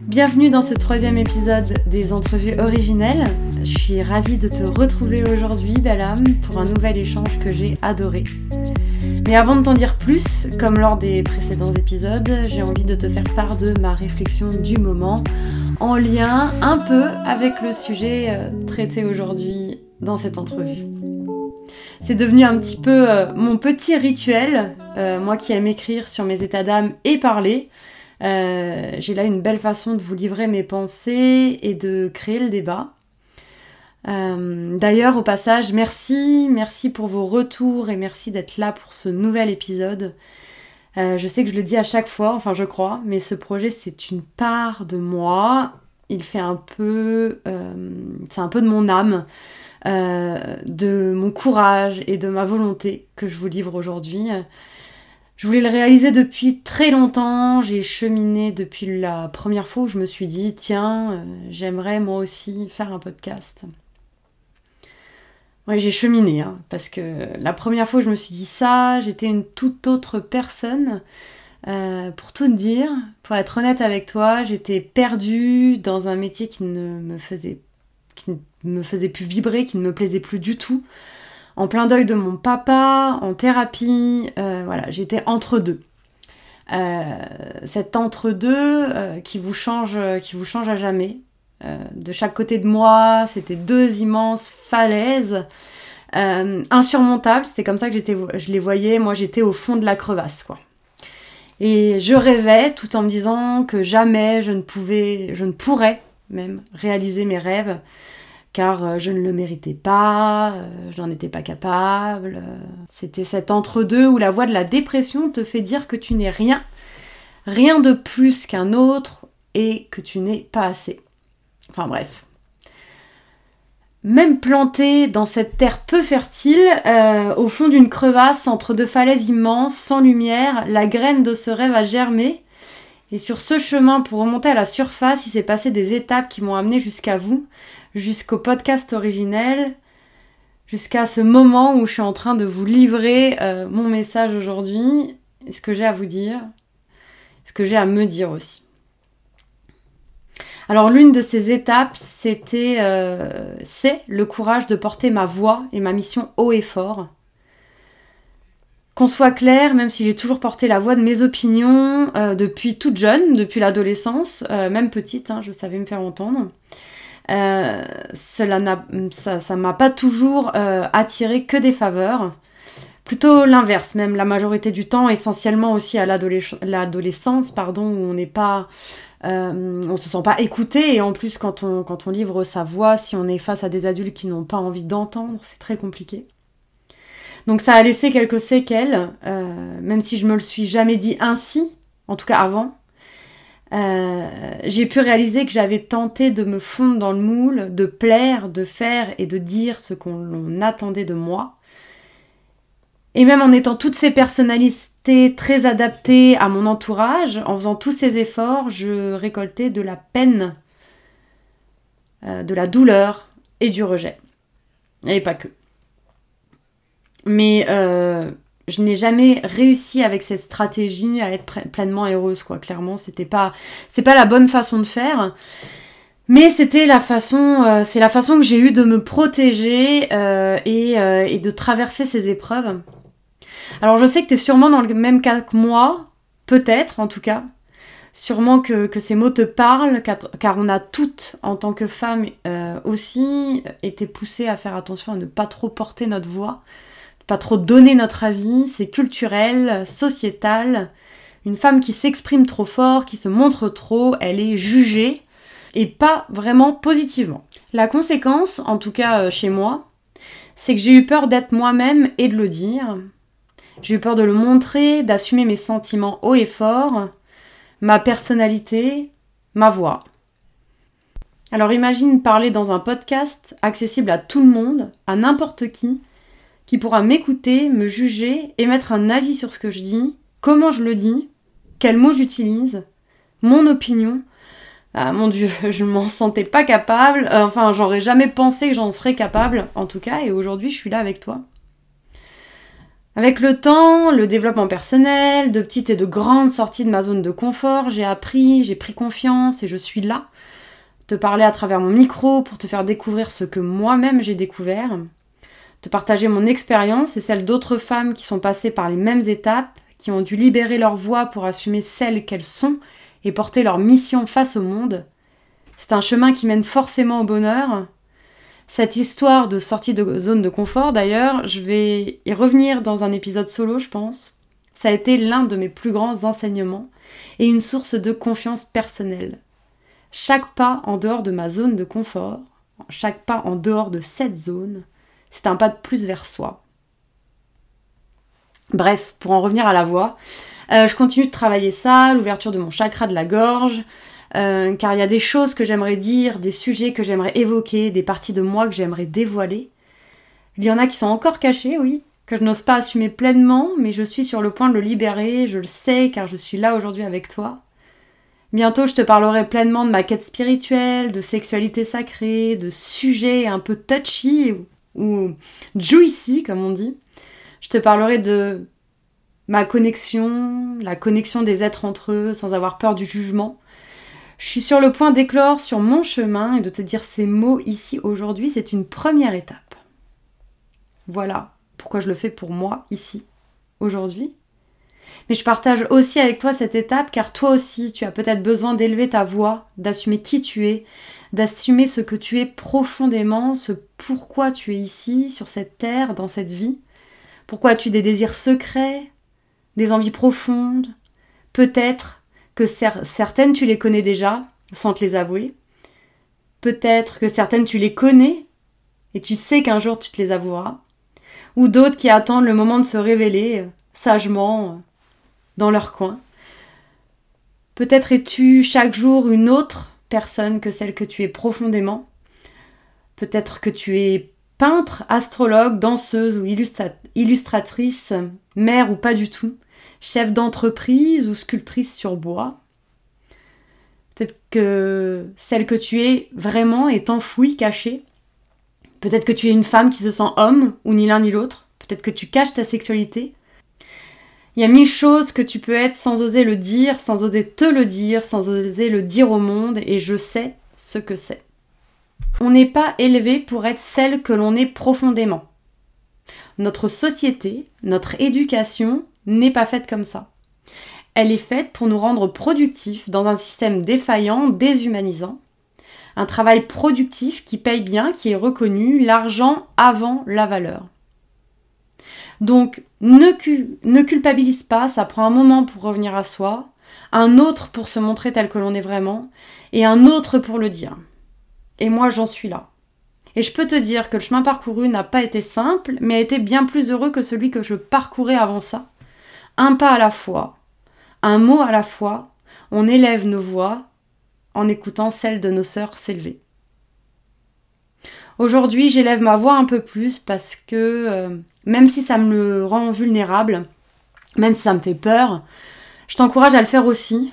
Bienvenue dans ce troisième épisode des entrevues originelles. Je suis ravie de te retrouver aujourd'hui, belle pour un nouvel échange que j'ai adoré. Mais avant de t'en dire plus, comme lors des précédents épisodes, j'ai envie de te faire part de ma réflexion du moment, en lien un peu avec le sujet euh, traité aujourd'hui dans cette entrevue. C'est devenu un petit peu euh, mon petit rituel, euh, moi qui aime écrire sur mes états d'âme et parler. j'ai là une belle façon de vous livrer mes pensées et de créer le débat. Euh, d'ailleurs, au passage, merci, merci pour vos retours et merci d'être là pour ce nouvel épisode. Euh, je sais que je le dis à chaque fois, enfin je crois, mais ce projet c'est une part de moi. Il fait un peu, euh, c'est un peu de mon âme, de mon courage et de ma volonté que je vous livre aujourd'hui. Je voulais le réaliser depuis très longtemps, j'ai cheminé depuis la première fois où je me suis dit, tiens, j'aimerais moi aussi faire un podcast. Ouais, j'ai cheminé, hein, parce que la première fois que je me suis dit ça, j'étais une toute autre personne. Euh, pour tout dire, pour être honnête avec toi, j'étais perdue dans un métier qui ne me faisait, qui ne me faisait plus vibrer, qui ne me plaisait plus du tout. En plein deuil de mon papa, en thérapie, euh, voilà, j'étais entre deux. Euh, cet entre deux qui vous change, qui vous change à jamais. Euh, de chaque côté de moi, c'était deux immenses falaises euh, insurmontables. C'est comme ça que je les voyais. Moi, j'étais au fond de la crevasse, quoi. Et je rêvais tout en me disant que jamais je ne pouvais, je ne pourrais même réaliser mes rêves, car euh, je ne le méritais pas, je n'en étais pas capable. C'était cet entre-deux où la voix de la dépression te fait dire que tu n'es rien, rien de plus qu'un autre et que tu n'es pas assez. Enfin bref. Même planté dans cette terre peu fertile, euh, au fond d'une crevasse entre deux falaises immenses, sans lumière, la graine de ce rêve a germé. Et sur ce chemin pour remonter à la surface, il s'est passé des étapes qui m'ont amené jusqu'à vous, jusqu'au podcast originel, jusqu'à ce moment où je suis en train de vous livrer euh, mon message aujourd'hui, ce que j'ai à vous dire, ce que j'ai à me dire aussi. Alors l'une de ces étapes, c'était, euh, c'est le courage de porter ma voix et ma mission haut et fort. Qu'on soit clair, même si j'ai toujours porté la voix de mes opinions euh, depuis toute jeune, depuis l'adolescence, euh, même petite, hein, je savais me faire entendre. cela n'a, ça, m'a pas toujours attiré que des faveurs. Plutôt l'inverse, même la majorité du temps, essentiellement aussi à l'adolescence, pardon, où on n'est pas euh, on se sent pas écouté et en plus quand on, quand on livre sa voix, si on est face à des adultes qui n'ont pas envie d'entendre, c'est très compliqué. Donc ça a laissé quelques séquelles, euh, même si je me le suis jamais dit ainsi, en tout cas avant. Euh, j'ai pu réaliser que j'avais tenté de me fondre dans le moule, de plaire, de faire et de dire ce qu'on attendait de moi. Et même en étant toutes ces personnalités très adapté à mon entourage. En faisant tous ces efforts, je récoltais de la peine, euh, de la douleur et du rejet. Et pas que. Mais euh, je n'ai jamais réussi avec cette stratégie à être pleinement heureuse, quoi. Clairement, c'était pas, c'est pas la bonne façon de faire. Mais c'était la façon, euh, c'est la façon que j'ai eu de me protéger et, et, de traverser ces épreuves. Alors je sais que tu es sûrement dans le même cas que moi, peut-être en tout cas. Sûrement que, ces mots te parlent, car, on a toutes, en tant que femmes euh, aussi, été poussées à faire attention à ne pas trop porter notre voix, pas trop donner notre avis. C'est culturel, sociétal. Une femme qui s'exprime trop fort, qui se montre trop, elle est jugée et pas vraiment positivement. La conséquence, en tout cas euh, chez moi, c'est que j'ai eu peur d'être moi-même et de le dire. J'ai eu peur de le montrer, d'assumer mes sentiments haut et fort, ma personnalité, ma voix. Alors imagine parler dans un podcast accessible à tout le monde, à n'importe qui, qui pourra m'écouter, me juger, émettre un avis sur ce que je dis, comment je le dis, quels mots j'utilise, mon opinion. Ah mon dieu, je m'en sentais pas capable, enfin j'aurais jamais pensé que j'en serais capable en tout cas, et aujourd'hui je suis là avec toi. Avec le temps, le développement personnel, de petites et de grandes sorties de ma zone de confort, j'ai appris, j'ai pris confiance et je suis là. Te parler à travers mon micro pour te faire découvrir ce que moi-même j'ai découvert. Te partager mon expérience et celle d'autres femmes qui sont passées par les mêmes étapes, qui ont dû libérer leur voix pour assumer celles qu'elles sont et porter leur mission face au monde. C'est un chemin qui mène forcément au bonheur, cette histoire de sortie de zone de confort, d'ailleurs, je vais y revenir dans un épisode solo, je pense. Ça a été l'un de mes plus grands enseignements et une source de confiance personnelle. Chaque pas en dehors de ma zone de confort, chaque pas en dehors de cette zone, c'est un pas de plus vers soi. Bref, pour en revenir à la voix, euh, je continue de travailler ça, l'ouverture de mon chakra de la gorge, euh, car il y a des choses que j'aimerais dire, des sujets que j'aimerais évoquer, des parties de moi que j'aimerais dévoiler. Il y en a qui sont encore cachés, oui, que je n'ose pas assumer pleinement, mais je suis sur le point de le libérer, je le sais, car je suis là aujourd'hui avec toi. Bientôt, je te parlerai pleinement de ma quête spirituelle, de sexualité sacrée, de sujets un peu touchy ou juicy, comme on dit. Je te parlerai de ma connexion, la connexion des êtres entre eux, sans avoir peur du jugement. Je suis sur le point d'éclore sur mon chemin et de te dire ces mots ici aujourd'hui, c'est une première étape. Voilà pourquoi je le fais pour moi ici, aujourd'hui. Mais je partage aussi avec toi cette étape car toi aussi, tu as peut-être besoin d'élever ta voix, d'assumer qui tu es, d'assumer ce que tu es profondément, ce pourquoi tu es ici, sur cette terre, dans cette vie. Pourquoi as-tu des désirs secrets, des envies profondes, peut-être que certaines tu les connais déjà sans te les avouer. Peut-être que certaines tu les connais et tu sais qu'un jour tu te les avoueras. Ou d'autres qui attendent le moment de se révéler euh, sagement euh, dans leur coin. Peut-être es-tu chaque jour une autre personne que celle que tu es profondément. Peut-être que tu es peintre, astrologue, danseuse ou illustratrice, mère ou pas du tout chef d'entreprise ou sculptrice sur bois. Peut-être que celle que tu es vraiment est enfouie, cachée. Peut-être que tu es une femme qui se sent homme, ou ni l'un ni l'autre. Peut-être que tu caches ta sexualité. Il y a mille choses que tu peux être sans oser le dire, sans oser te le dire, sans oser le dire au monde, et je sais ce que c'est. On n'est pas élevé pour être celle que l'on est profondément. Notre société, notre éducation n'est pas faite comme ça. Elle est faite pour nous rendre productifs dans un système défaillant, déshumanisant. Un travail productif qui paye bien, qui est reconnu, l'argent avant la valeur. Donc ne, culpabilise pas, ça prend un moment pour revenir à soi, un autre pour se montrer tel que l'on est vraiment, et un autre pour le dire. Et moi j'en suis là. Et je peux te dire que le chemin parcouru n'a pas été simple, mais a été bien plus heureux que celui que je parcourais avant ça un pas à la fois, un mot à la fois, on élève nos voix en écoutant celles de nos sœurs s'élever. Aujourd'hui, j'élève ma voix un peu plus parce que euh, même si ça me rend vulnérable, même si ça me fait peur, je t'encourage à le faire aussi.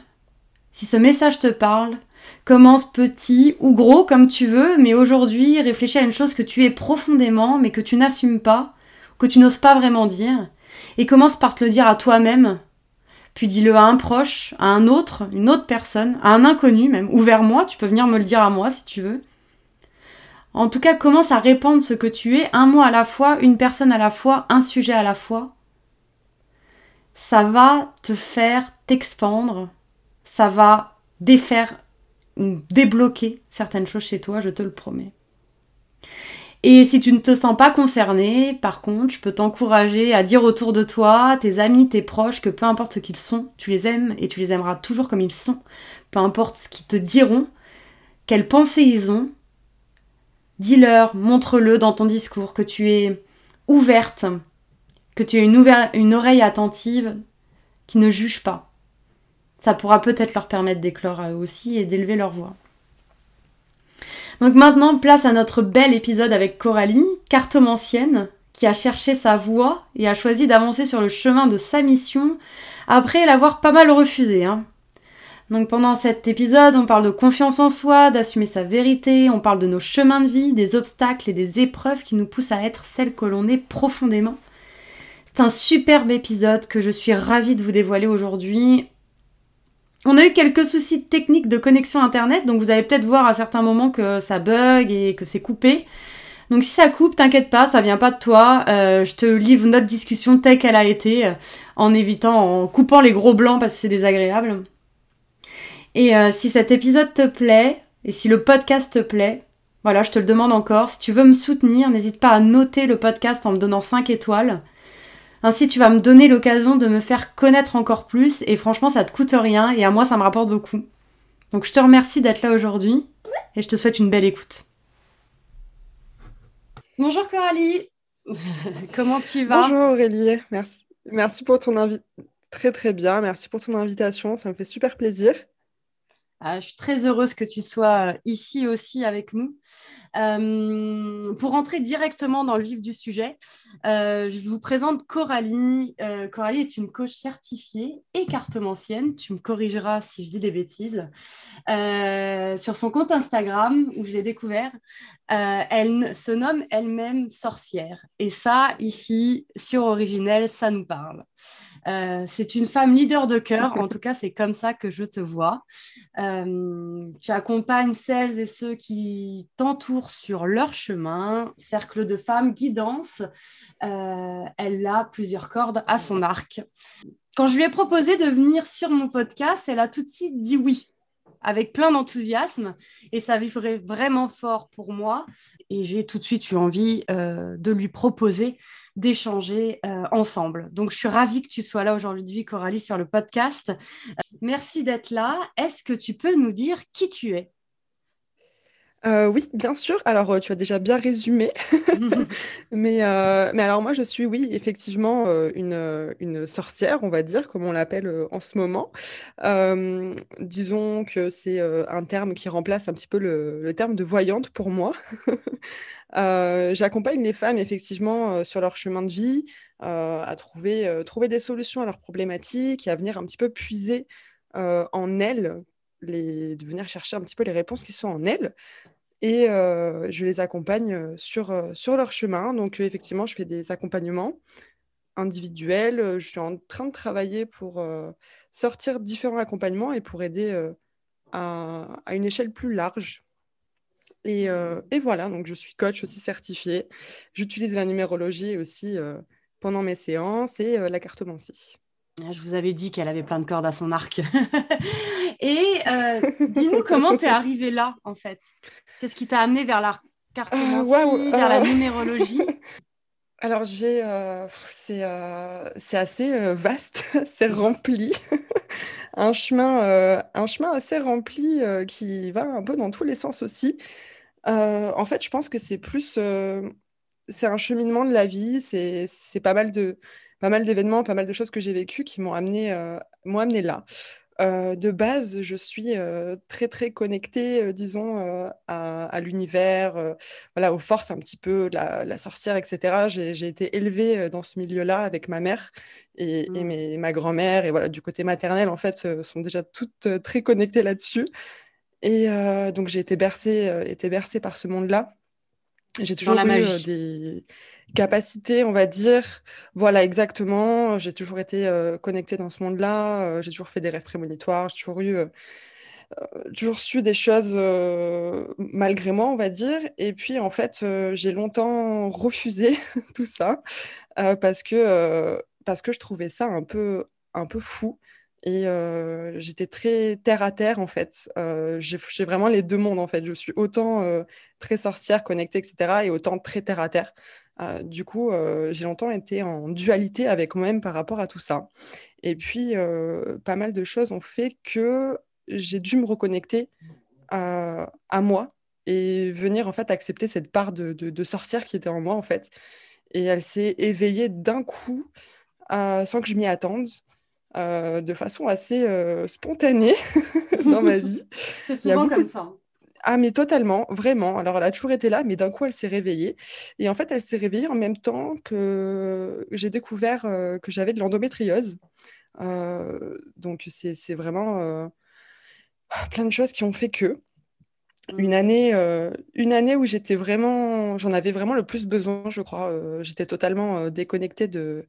Si ce message te parle, commence petit ou gros comme tu veux, mais aujourd'hui, réfléchis à une chose que tu es profondément, mais que tu n'assumes pas, que tu n'oses pas vraiment dire, et commence par te le dire à toi-même, puis dis-le à un proche, à un autre, une autre personne, à un inconnu même, ou vers moi, tu peux venir me le dire à moi si tu veux. En tout cas, commence à répandre ce que tu es, un mot à la fois, une personne à la fois, un sujet à la fois. Ça va te faire t'expandre, ça va défaire débloquer certaines choses chez toi, je te le promets. Et si tu ne te sens pas concerné, par contre, je peux t'encourager à dire autour de toi, tes amis, tes proches, que peu importe ce qu'ils sont, tu les aimes et tu les aimeras toujours comme ils sont. Peu importe ce qu'ils te diront, quelles pensées ils ont, dis-leur, montre-le dans ton discours, que tu es ouverte, que tu as une, oreille attentive qui ne juge pas. Ça pourra peut-être leur permettre d'éclore aussi et d'élever leur voix. Donc maintenant, place à notre bel épisode avec Coralie, cartomancienne, qui a cherché sa voie et a choisi d'avancer sur le chemin de sa mission après l'avoir pas mal refusé. Hein. Donc pendant cet épisode, on parle de confiance en soi, d'assumer sa vérité, on parle de nos chemins de vie, des obstacles et des épreuves qui nous poussent à être celles que l'on est profondément. C'est un superbe épisode que je suis ravie de vous dévoiler aujourd'hui. On a eu quelques soucis techniques de connexion internet, donc vous allez peut-être voir à certains moments que ça bug et que c'est coupé. Donc si ça coupe, t'inquiète pas, ça vient pas de toi. Euh, je te livre notre discussion telle qu'elle a été, euh, en évitant, en coupant les gros blancs parce que c'est désagréable. Et euh, si cet épisode te plaît, et si le podcast te plaît, voilà, je te le demande encore, si tu veux me soutenir, n'hésite pas à noter le podcast en me donnant 5 étoiles. Ainsi, tu vas me donner l'occasion de me faire connaître encore plus, et franchement, ça te coûte rien, et à moi, ça me rapporte beaucoup. Donc je te remercie d'être là aujourd'hui, et je te souhaite une belle écoute. Bonjour Coralie, comment tu vas? Bonjour Aurélie, merci. Merci pour ton invitation. Très très bien, merci pour ton invitation, ça me fait super plaisir. Ah, je suis très heureuse que tu sois euh, ici aussi avec nous. Euh, pour rentrer directement dans le vif du sujet, euh, je vous présente Coralie. Coralie est une coach certifiée et cartomancienne. Tu me corrigeras si je dis des bêtises. sur son compte Instagram, où je l'ai découvert, elle se nomme elle-même sorcière. Et ça, ici, sur Originel, ça nous parle. Euh, c'est une femme leader de cœur, en tout cas c'est comme ça que je te vois. Euh, tu accompagnes celles et ceux qui t'entourent sur leur chemin, cercle de femmes, guidance. Euh, elle a plusieurs cordes à son arc. Quand je lui ai proposé de venir sur mon podcast, elle a tout de suite dit oui avec plein d'enthousiasme et ça vivrait vraiment fort pour moi. Et j'ai tout de suite eu envie de lui proposer d'échanger euh, ensemble. Donc, je suis ravie que tu sois là aujourd'hui, Coralie, sur le podcast. Euh, merci d'être là. Est-ce que tu peux nous dire qui tu es? Euh, oui, bien sûr. Alors, tu as déjà bien résumé. mais, mais alors, moi, je suis, oui, effectivement, une, une sorcière, on va dire, comme on l'appelle en ce moment. disons que c'est un terme qui remplace un petit peu le, le terme de voyante pour moi. Euh, j'accompagne les femmes effectivement euh, sur leur chemin de vie euh, à trouver, trouver des solutions à leurs problématiques et à venir un petit peu puiser en elles, de venir chercher un petit peu les réponses qui sont en elles. Et je les accompagne sur, sur leur chemin. Donc effectivement, je fais des accompagnements individuels. Je suis en train de travailler pour sortir différents accompagnements et pour aider à, à une échelle plus large euh, et, voilà, donc je suis coach aussi certifiée. J'utilise la numérologie aussi euh, pendant mes séances et euh, la cartomancie. Ah, je vous avais dit qu'elle avait plein de cordes à son arc. et dis-nous comment tu es arrivée là, en fait. Qu'est-ce qui t'a amené vers la cartomancie, vers la numérologie? Alors j'ai, c'est, assez vaste, c'est rempli, un chemin, un chemin assez rempli qui va un peu dans tous les sens aussi. Euh, en fait, je pense que c'est plus, euh, c'est un cheminement de la vie, c'est pas mal de, pas mal d'événements, pas mal de choses que j'ai vécues qui m'ont amené, euh, amené là. De base, je suis très très connectée, disons, à, l'univers, voilà, aux forces un petit peu, la, sorcière, etc. J'ai été élevée dans ce milieu-là avec ma mère et, et mmh. ma grand-mère, et voilà, du côté maternel, en fait, sont déjà toutes très connectées là-dessus. Et donc, j'ai été bercée, été bercée par ce monde-là. J'ai toujours eu euh, des capacités, on va dire. Voilà, exactement. J'ai toujours été connectée dans ce monde-là. j'ai toujours fait des rêves prémonitoires. J'ai toujours eu toujours su des choses malgré moi, on va dire. Et puis, en fait, j'ai longtemps refusé tout ça parce, que, parce que je trouvais ça un peu, un peu fou. Et j'étais très terre à terre, en fait. j'ai vraiment les deux mondes, en fait. Je suis autant très sorcière, connectée, etc., et autant très terre à terre. du coup, j'ai longtemps été en dualité avec moi-même par rapport à tout ça. Et puis, pas mal de choses ont fait que j'ai dû me reconnecter à, moi et venir, en fait, accepter cette part de, sorcière qui était en moi, en fait. Et elle s'est éveillée d'un coup, sans que je m'y attende. Euh, de façon assez euh, spontanée dans ma vie. C'est souvent comme ça. Ah, mais totalement, vraiment. Alors, elle a toujours été là, mais d'un coup, elle s'est réveillée. Et en fait, elle s'est réveillée en même temps que j'ai découvert euh, que j'avais de l'endométriose. donc, c'est vraiment plein de choses qui ont fait que. Une année, euh, une année où j'étais vraiment, j'en avais vraiment le plus besoin, je crois. Euh, j'étais totalement euh, déconnectée de,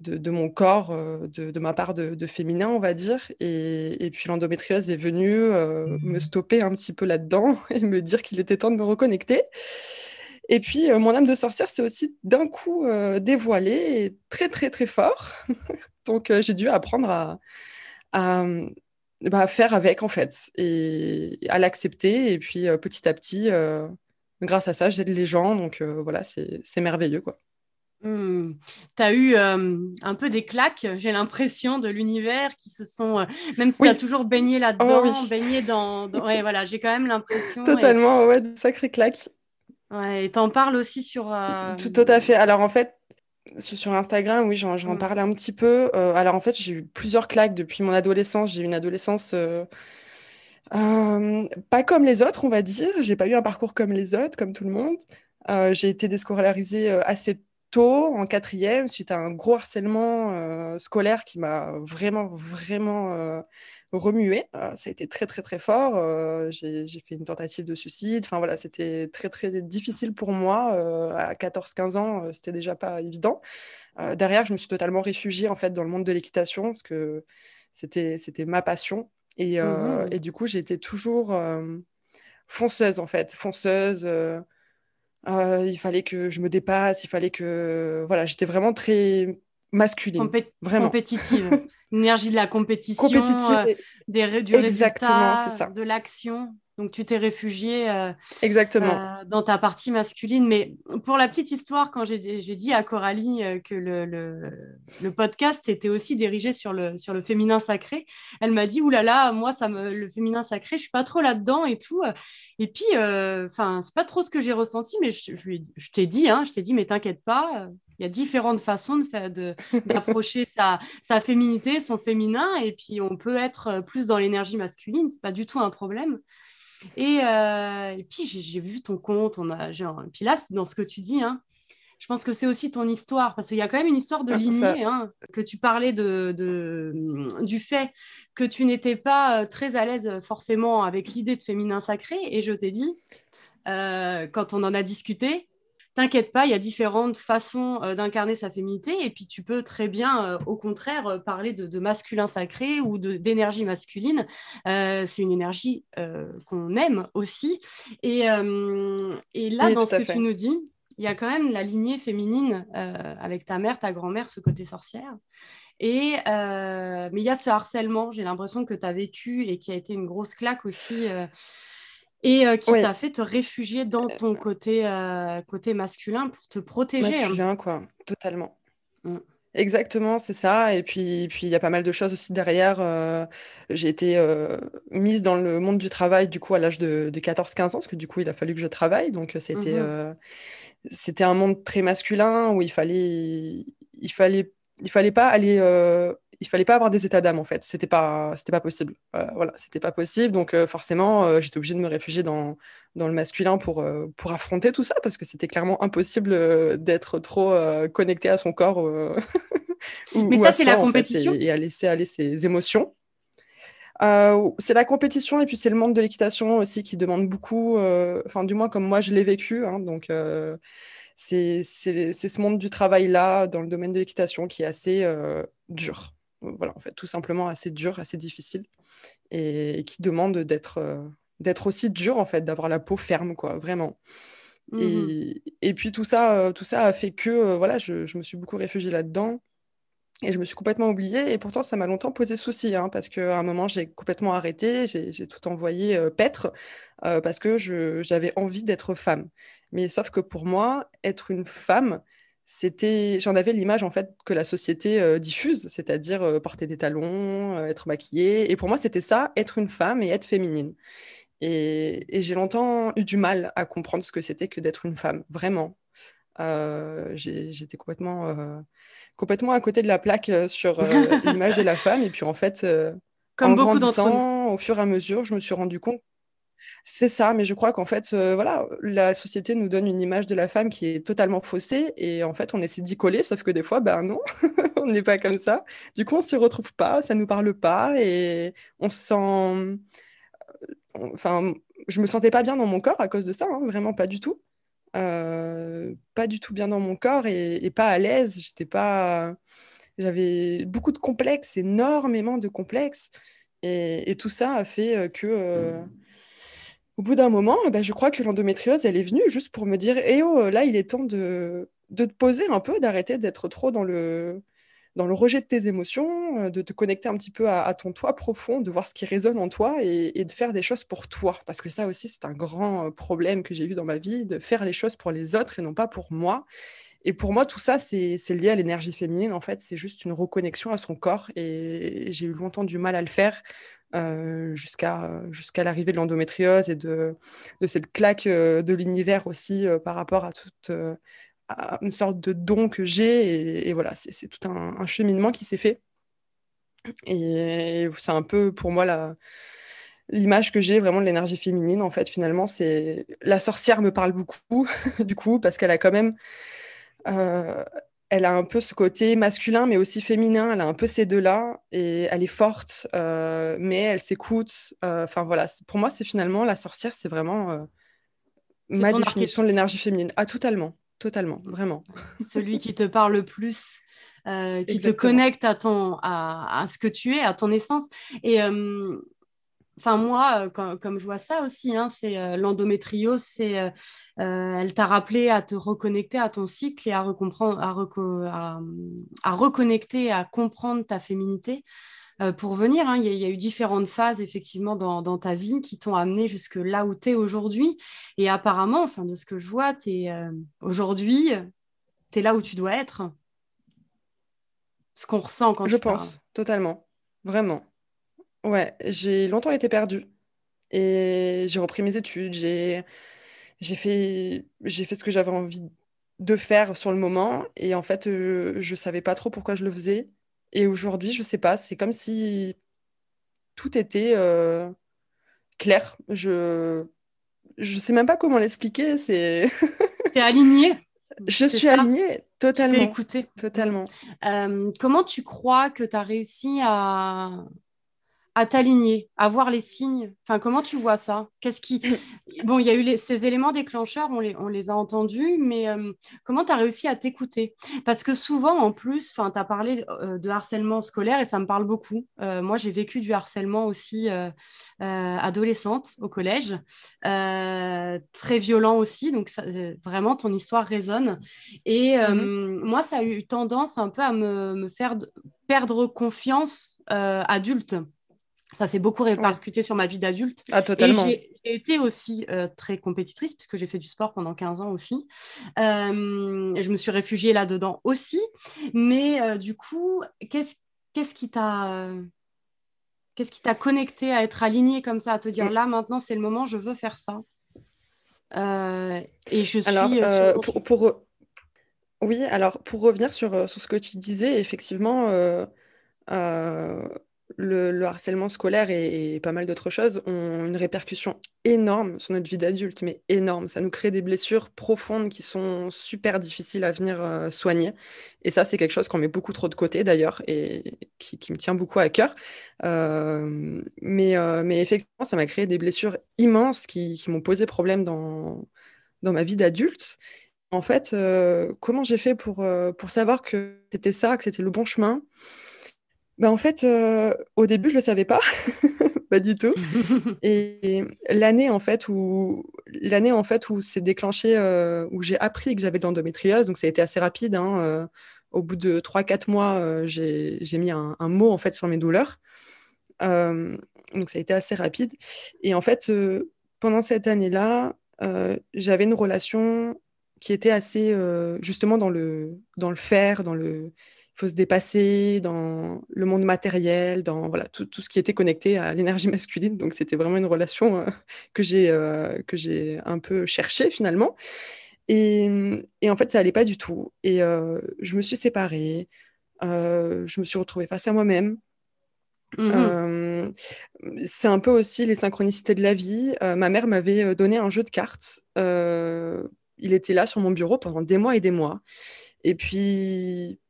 de, mon corps, de, ma part de, féminin, on va dire. Et, puis l'endométriose est venue me stopper un petit peu là-dedans et me dire qu'il était temps de me reconnecter. Et puis mon âme de sorcière s'est aussi d'un coup dévoilée très très très fort. Donc j'ai dû apprendre à, bah, faire avec en fait et à l'accepter et puis euh, petit à petit euh, grâce à ça j'aide les gens donc euh, voilà c'est merveilleux quoi mmh. Tu as eu un peu des claques, j'ai l'impression, de l'univers qui se sont. même si tu as toujours baigné là-dedans, oh, baigné dans. Ouais, voilà, j'ai quand même l'impression. Totalement, ouais, de sacrées claques. Ouais, et t'en parles aussi sur. Tout, tout, à fait. Alors en fait, sur Instagram, oui, j'en parlais un petit peu. Euh, alors en fait, j'ai eu plusieurs claques depuis mon adolescence. J'ai eu une adolescence euh, euh, pas comme les autres, on va dire. J'ai pas eu un parcours comme les autres, comme tout le monde. j'ai été déscolarisée assez tôt, en quatrième, suite à un gros harcèlement scolaire qui m'a vraiment, vraiment remué. Euh, ça a été très, très, très fort. Euh, j'ai fait une tentative de suicide. Enfin, voilà, c'était très, très difficile pour moi. Euh, à 14-15 ans, c'était déjà pas évident. derrière, je me suis totalement réfugiée, en fait, dans le monde de l'équitation, parce que c'était ma passion. Et, mmh et, du coup, été toujours fonceuse, en fait. Fonceuse. il fallait que je me dépasse, il fallait que... Voilà, j'étais vraiment très masculine. vraiment. Compétitive. L'énergie de la compétition, euh, des, du résultat, de l'action. Donc tu t'es réfugié euh, Exactement. Euh, dans ta partie masculine. Mais pour la petite histoire, quand j'ai dit à Coralie que le, le, podcast était aussi dirigé sur le, sur le féminin sacré, elle m'a dit, oulala, là là, moi, ça me, le féminin sacré, je suis pas trop là-dedans et tout. Et puis, enfin, c'est pas trop ce que j'ai ressenti, mais je, je, t'ai dit, hein, je t'ai dit, mais t'inquiète pas, il y a différentes façons d'approcher de, sa, sa, féminité, son féminin, et puis on peut être euh, plus dans l'énergie masculine, c'est pas du tout un problème. Et, euh, et puis j'ai vu ton compte, on a, et puis là, dans ce que tu dis, hein, je pense que c'est aussi ton histoire, parce qu'il y a quand même une histoire de ah, lignée, hein, que tu parlais de, de, du fait que tu n'étais pas euh, très à l'aise forcément avec l'idée de féminin sacré, et je t'ai dit, quand on en a discuté, t'inquiète pas, il y a différentes façons euh, d'incarner sa féminité et puis tu peux très bien, euh, au contraire, euh, parler de, masculin sacré ou d'énergie masculine. c'est une énergie qu'on aime aussi. Et, et là, dans ce que tu nous dis, il y a quand même la lignée féminine avec ta mère, ta grand-mère, ce côté sorcière. Et, mais il y a ce harcèlement, j'ai l'impression que tu as vécu et qui a été une grosse claque aussi et euh, qui t'a fait te réfugier dans ton côté, euh, côté masculin pour te protéger. Hein. Masculin, quoi, totalement. Mm. Exactement, c'est ça. Et puis, puis il y a pas mal de choses aussi derrière. Euh, j'ai été mise dans le monde du travail du coup à l'âge de, 14-15 ans, parce que du coup il a fallu que je travaille. Donc c'était mmh c'était un monde très masculin où il fallait il fallait il fallait pas aller il fallait pas avoir des états d'âme en fait. C'était pas, c'était pas possible. Euh, voilà, c'était pas possible. Donc euh, forcément, euh, j'étais obligée de me réfugier dans, dans le masculin pour, pour affronter tout ça parce que c'était clairement impossible d'être trop connecté à son corps. Mais ça, c'est la compétition. et, à laisser aller ses émotions. c'est la compétition et puis c'est le monde de l'équitation aussi qui demande beaucoup, enfin du moins comme moi je l'ai vécu. Hein, donc c'est ce monde du travail là dans le domaine de l'équitation qui est assez dur voilà, en fait, tout simplement assez dur, assez difficile, et, qui demande d'être euh, d'être aussi dur, en fait, d'avoir la peau ferme, quoi, vraiment. Mmh et, et, puis tout ça, euh, tout ça a fait que euh, voilà, je, je, me suis beaucoup réfugiée là-dedans. Et je me suis complètement oubliée, et pourtant ça m'a longtemps posé souci, hein, parce qu'à un moment j'ai complètement arrêté, j'ai tout envoyé paître, parce que j'avais envie d'être femme. Mais sauf que pour moi, être une femme, c'était, j'en avais l'image en fait que la société euh, diffuse, c'est-à-dire euh, porter des talons, euh, être maquillée. Et pour moi, c'était ça, être une femme et être féminine. Et, j'ai longtemps eu du mal à comprendre ce que c'était que d'être une femme, vraiment. j'étais complètement, complètement à côté de la plaque sur l'image de la femme. Et puis en fait, Comme en beaucoup grandissant, au fur et à mesure, je me suis rendu compte c'est ça, mais je crois qu'en fait, euh, voilà, la société nous donne une image de la femme qui est totalement faussée et en fait, on essaie d'y coller, sauf que des fois, ben non, on n'est pas comme ça. Du coup, on s'y retrouve pas, ça nous parle pas et on se sent. Euh, enfin, je me sentais pas bien dans mon corps à cause de ça, hein, vraiment pas du tout. pas du tout bien dans mon corps et, pas à l'aise. J'étais pas. J'avais beaucoup de complexes, énormément de complexes. Et, tout ça a fait que au bout d'un moment, bah, je crois que l'endométriose, elle est venue juste pour me dire Eh oh, là, il est temps de, de te poser un peu, d'arrêter d'être trop dans le, dans le rejet de tes émotions, euh, de te connecter un petit peu à, ton toi profond, de voir ce qui résonne en toi et, de faire des choses pour toi. Parce que ça aussi, c'est un grand euh, problème que j'ai eu dans ma vie, de faire les choses pour les autres et non pas pour moi. Et pour moi, tout ça, c'est lié à l'énergie féminine. En fait, c'est juste une reconnexion à son corps. Et j'ai eu longtemps du mal à le faire euh, jusqu'à l'arrivée de l'endométriose et de, de cette claque de l'univers aussi par rapport à toute une sorte de don que j'ai. Et, voilà, c'est tout un, cheminement qui s'est fait. Et c'est un peu pour moi la l'image que j'ai vraiment de l'énergie féminine en fait finalement c'est la sorcière me parle beaucoup du coup parce qu'elle a quand même euh, elle a un peu ce côté masculin mais aussi féminin. Elle a un peu ces deux là et elle est forte euh, mais elle s'écoute. Euh, enfin voilà pour moi c'est finalement la sorcière c'est vraiment ma définition de l'énergie féminine. Ah totalement totalement, vraiment. Celui qui te parle le plus, euh, qui te connecte à, ton, à, ce que tu es, à ton essence. Et euh, enfin, moi, euh, comme, je vois ça aussi, hein, c'est l'endométriose, c'est elle t'a rappelé à te reconnecter à ton cycle et à, à, à reconnecter, à comprendre ta féminité. Euh, pour venir. Hein. Il, y a, eu différentes phases, effectivement, dans, ta vie qui t'ont amené jusque là où tu es aujourd'hui. Et apparemment, enfin, de ce que je vois, euh, aujourd'hui, tu es là où tu dois être. Ce qu'on ressent quand je pense, totalement. Vraiment. Ouais, j'ai longtemps été perdue. Et j'ai repris mes études. J'ai fait, fait ce que j'avais envie de faire sur le moment. Et en fait, euh, je ne savais pas trop pourquoi je le faisais. Et aujourd'hui, je sais pas, c'est comme si tout était euh, clair. Je je sais même pas comment l'expliquer. C'est. T'es aligné? Je suis alignée totalement. écouté. Totalement. Euh, comment tu crois que tu as réussi à, à t'aligner, à voir les signes Enfin, comment tu vois ça? Qu'est-ce qui Bon, il y a eu ces éléments déclencheurs, on les, on les a entendus, mais euh, comment tu as réussi à t'écouter? Parce que souvent, en plus, tu as parlé euh, de harcèlement scolaire et ça me parle beaucoup. Euh, moi, j'ai vécu du harcèlement aussi adolescente au collège, très violent aussi, donc vraiment, ton histoire résonne. Et mmh moi, ça a eu tendance un peu à me, me faire perdre confiance adulte. Ça s'est beaucoup répercuté sur ma vie d'adulte. Ah, totalement. j'ai été aussi euh, très compétitrice, puisque j'ai fait du sport pendant 15 ans aussi. Euh, je me suis réfugiée là-dedans aussi. Mais euh, du coup, qu'est-ce qui t'a. Qu'est-ce qui t'a connecté à être aligné comme ça, à te dire mm. là maintenant c'est le moment, je veux faire ça? et je suis. Alors, pour, oui, alors pour revenir sur, sur, ce que tu disais, effectivement, le, harcèlement scolaire et, pas mal d'autres choses ont une répercussion énorme sur notre vie d'adulte, mais énorme. Ça nous crée des blessures profondes qui sont super difficiles à venir euh, soigner. Et ça, c'est quelque chose qu'on met beaucoup trop de côté d'ailleurs et qui, me tient beaucoup à cœur. Euh, mais, euh, mais effectivement, ça m'a créé des blessures immenses qui, m'ont posé problème dans, dans ma vie d'adulte. En fait, comment j'ai fait pour, pour savoir que c'était ça, que c'était le bon chemin? Bah, en fait, euh, au début, je ne le savais pas, pas du tout. Et l'année en fait où l'année en fait où c'est déclenché, euh, où j'ai appris que j'avais de l'endométriose, donc ça a été assez rapide. Hein, euh, au bout de 3-4 mois, j'ai mis un, mot en fait sur mes douleurs. donc ça a été assez rapide. Et en fait, pendant cette année-là, j'avais une relation qui était assez justement dans le dans le faire, dans le faut se dépasser dans le monde matériel, dans voilà, tout, tout ce qui était connecté à l'énergie masculine. Donc, c'était vraiment une relation euh, que j'ai euh, que j'ai un peu cherchée finalement. Et, et, en fait, ça allait pas du tout. Et euh, je me suis séparée. je me suis retrouvée face à moi-même. Mmh c'est un peu aussi les synchronicités de la vie. ma mère m'avait donné un jeu de cartes. il était là sur mon bureau pendant des mois et des mois. Et puis,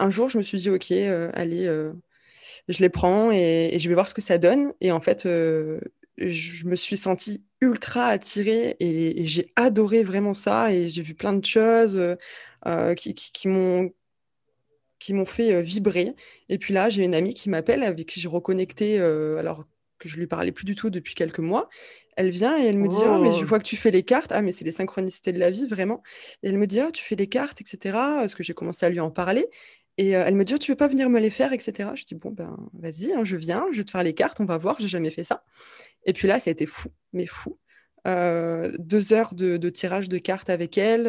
un jour, je me suis dit, OK, euh, allez, euh, je les prends et, je vais voir ce que ça donne. Et en fait, euh, je me suis sentie ultra attirée et, j'ai adoré vraiment ça. Et j'ai vu plein de choses qui, qui m'ont qui m'ont fait vibrer. Et puis là, j'ai une amie qui m'appelle, avec qui j'ai reconnecté, alors que je lui parlais plus du tout depuis quelques mois. Elle vient et elle me dit, oh, mais je oh. vois que tu fais les cartes. Ah, mais c'est les synchronicités de la vie, vraiment. Et elle me dit, oh, tu fais les cartes, etc. Parce que j'ai commencé à lui en parler. Et elle me dit, oh, tu veux pas venir me les faire, etc. Je dis, bon, ben, vas-y, hein, je viens, je vais te faire les cartes, on va voir, j'ai jamais fait ça. Et puis là, ça a été fou, mais fou. deux heures de, de, tirage de cartes avec elle.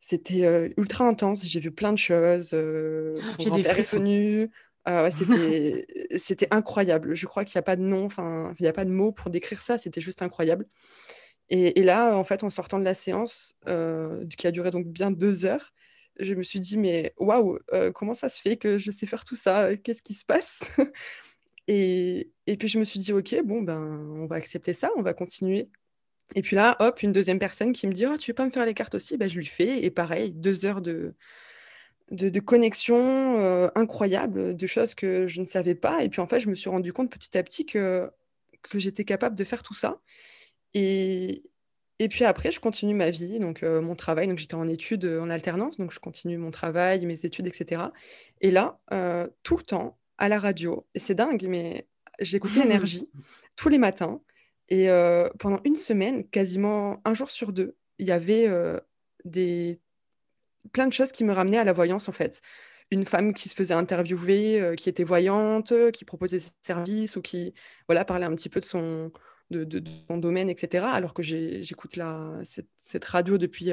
C'était ultra intense. J'ai vu plein de choses. Euh, son grand-père est venu. c'était incroyable. Je crois qu'il n'y a pas de nom, enfin, il n'y a pas de mots pour décrire ça. C'était juste incroyable. Et, là, en fait, en sortant de la séance, qui a duré donc bien deux heures, je me suis dit, mais waouh, comment ça se fait que je sais faire tout ça? Qu'est-ce qui se passe? Et, et, puis je me suis dit, ok, bon, ben, on va accepter ça, on va continuer. Et puis là, hop, une deuxième personne qui me dit oh, Tu veux pas me faire les cartes aussi? Ben, Je lui fais. Et pareil, deux heures de, de, connexion euh, incroyable, de choses que je ne savais pas. Et puis en fait, je me suis rendu compte petit à petit que, que j'étais capable de faire tout ça. Et, et puis après, je continue ma vie, donc euh, mon travail. Donc j'étais en études euh, en alternance, donc je continue mon travail, mes études, etc. Et là, tout le temps, à la radio, et c'est dingue, mais j'écoutais l'énergie tous les matins. Et pendant une semaine, quasiment un jour sur deux, il y avait des... plein de choses qui me ramenaient à la voyance, en fait. Une femme qui se faisait interviewer, qui était voyante, qui proposait ses services ou qui voilà, parlait un petit peu de son, de, son domaine, etc. Alors que j'écoute cette, cette, radio depuis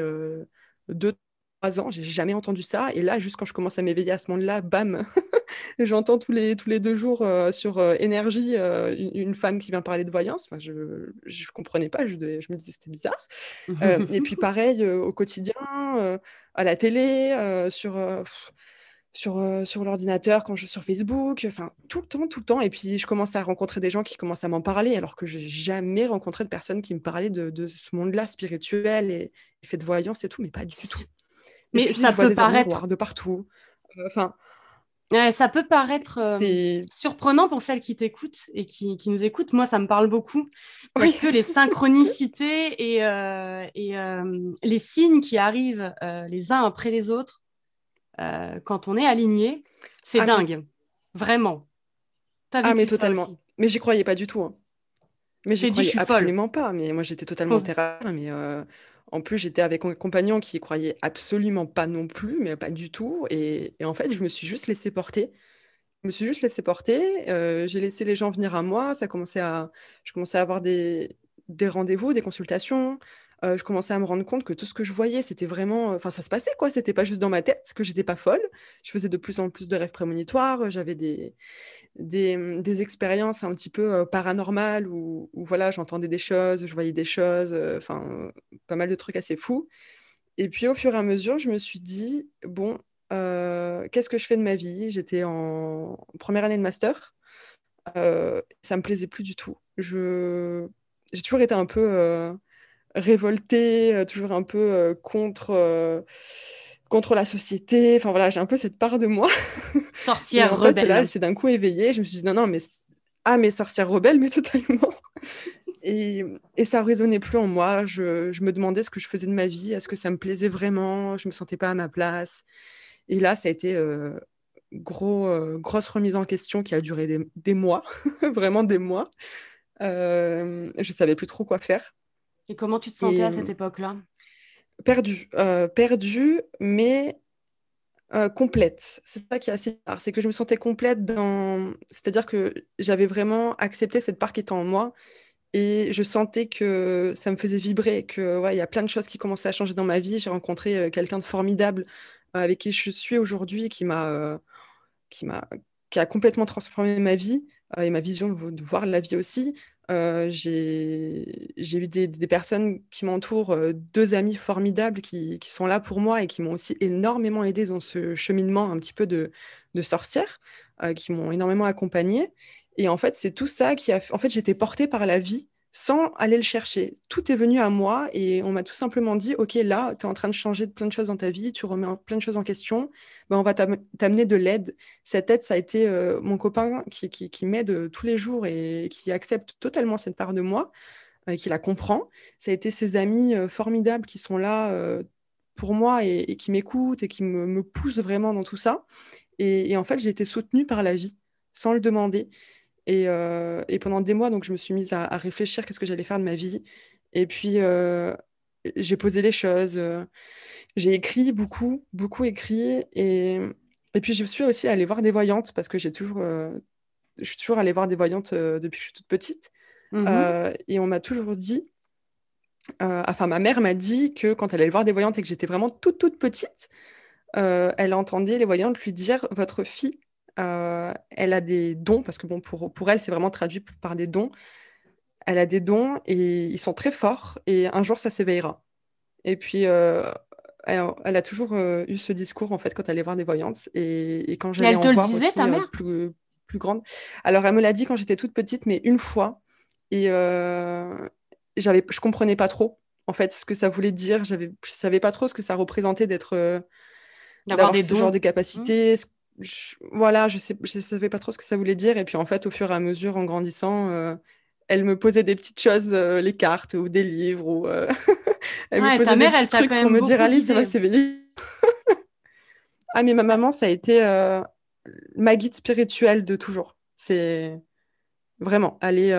deux, trois ans, j'ai jamais entendu ça. Et là, juste quand je commence à m'éveiller à ce monde-là, bam J'entends tous les, tous les deux jours euh, sur euh, Énergie euh, une, femme qui vient parler de voyance. Enfin, je ne comprenais pas, je, je me disais c'était bizarre. et puis pareil, au quotidien, à la télé, sur, sur, sur l'ordinateur, quand je sur Facebook, enfin tout le temps, tout le temps. Et puis je commence à rencontrer des gens qui commencent à m'en parler, alors que j'ai jamais rencontré de personnes qui me parlaient de, de ce monde-là spirituel et, fait de voyance et tout, mais pas du tout. mais ça peut paraître de partout. Enfin, ça peut paraître euh, surprenant pour celles qui t'écoutent et qui, nous écoutent. Moi, ça me parle beaucoup parce que les synchronicités et, euh, et euh, les signes qui arrivent les uns après les autres quand on est aligné, c'est ah, dingue. Vraiment. ah, mais totalement. Mais j'y croyais pas du tout. Hein. Mais j'y croyais absolument pas. Mais moi, j'étais totalement terrain. Mais en plus, j'étais avec un compagnon qui croyait absolument pas non plus, mais pas du tout. Et, en fait, je me suis juste laissé porter. Je me suis juste laissé porter. Euh, j'ai laissé les gens venir à moi. Ça commençait à, je commençais à avoir des, des rendez-vous, des consultations. Euh, je commençais à me rendre compte que tout ce que je voyais, c'était vraiment. Enfin, ça se passait, quoi. C'était pas juste dans ma tête, que j'étais pas folle. Je faisais de plus en plus de rêves prémonitoires. J'avais des, des, des, expériences un petit peu euh, paranormales où, voilà, j'entendais des choses, je voyais des choses. Euh, enfin, pas mal de trucs assez fous. Et puis, au fur et à mesure, je me suis dit bon, qu'est-ce que je fais de ma vie? J'étais en première année de master. ça me plaisait plus du tout. Je j'ai toujours été un peu révoltée, euh, toujours un peu euh, contre, euh, contre la société. Enfin voilà, j'ai un peu cette part de moi. Sorcière rebelle. là, c'est d'un coup éveillée. Je me suis dit non, non, mais ah, mais sorcière rebelle, mais totalement. Et, et, ça résonnait plus en moi. Je, je, me demandais ce que je faisais de ma vie. Est-ce que ça me plaisait vraiment? Je me sentais pas à ma place. Et là, ça a été gros, grosse remise en question qui a duré des, des mois, vraiment des mois. Euh, je savais plus trop quoi faire. Et comment tu te sentais à cette époque-là? Perdue. Euh, perdue, mais euh, complète. C'est ça qui est assez rare. C'est que je me sentais complète dans. C'est-à-dire que j'avais vraiment accepté cette part qui était en moi. Et je sentais que ça me faisait vibrer, que ouais, il y a plein de choses qui commençaient à changer dans ma vie. J'ai rencontré euh, quelqu'un de formidable avec qui je suis aujourd'hui, qui m'a, qui m'a, qui a complètement transformé ma vie et ma vision de voir la vie aussi. Euh, j'ai eu des, personnes qui m'entourent, euh, deux amis formidables qui, sont là pour moi et qui m'ont aussi énormément aidé dans ce cheminement un petit peu de, sorcière, euh, qui m'ont énormément accompagnée. Et en fait, c'est tout ça qui a... En fait, j'étais portée par la vie sans aller le chercher. Tout est venu à moi et on m'a tout simplement dit, OK, là, tu es en train de changer de plein de choses dans ta vie, tu remets plein de choses en question, ben, on va t'amener de l'aide. Cette aide, ça a été euh, mon copain qui, m'aide tous les jours et qui accepte totalement cette part de moi, et qui la comprend. Ça a été ses amis formidables qui sont là pour moi et, qui m'écoutent et qui me, poussent vraiment dans tout ça. Et, et en fait, j'ai été soutenue par la vie sans le demander. Euh, et, pendant des mois, donc, je me suis mise à, réfléchir qu'est-ce que j'allais faire de ma vie. Et puis, euh, j'ai posé les choses. Euh, j'ai écrit beaucoup, beaucoup écrit. Et, et puis, je suis aussi allée voir des voyantes parce que j'ai toujours, je suis toujours allée voir des voyantes depuis que je suis toute petite. Mmh et on m'a toujours dit, enfin, ma mère m'a dit que quand elle allait voir des voyantes et que j'étais vraiment toute, toute petite, elle entendait les voyantes lui dire Votre fille euh, elle a des dons, parce que bon, pour, pour elle, c'est vraiment traduit par des dons. Elle a des dons et ils sont très forts, et un jour, ça s'éveillera. Et puis, euh, elle, a toujours euh, eu ce discours, en fait, quand elle allait voir des voyantes. Et, quand j'allais en voir disait, ta mère? plus, plus grande. Alors, elle me l'a dit quand j'étais toute petite, mais une fois. Et j'avais, je comprenais pas trop, en fait, ce que ça voulait dire. Je savais pas trop ce que ça représentait d'être... d'avoir ce genre de capacité, mmh voilà, je sais, je savais pas trop ce que ça voulait dire. Et puis en fait, au fur et à mesure, en grandissant, euh, elle me posait des petites choses, euh, les cartes ou des livres. Ou, euh, elle me posait des petits trucs pour me dire Alice, ça va s'éveiller. ah, mais ma maman, ça a été ma guide spirituelle de toujours. C'est vraiment, elle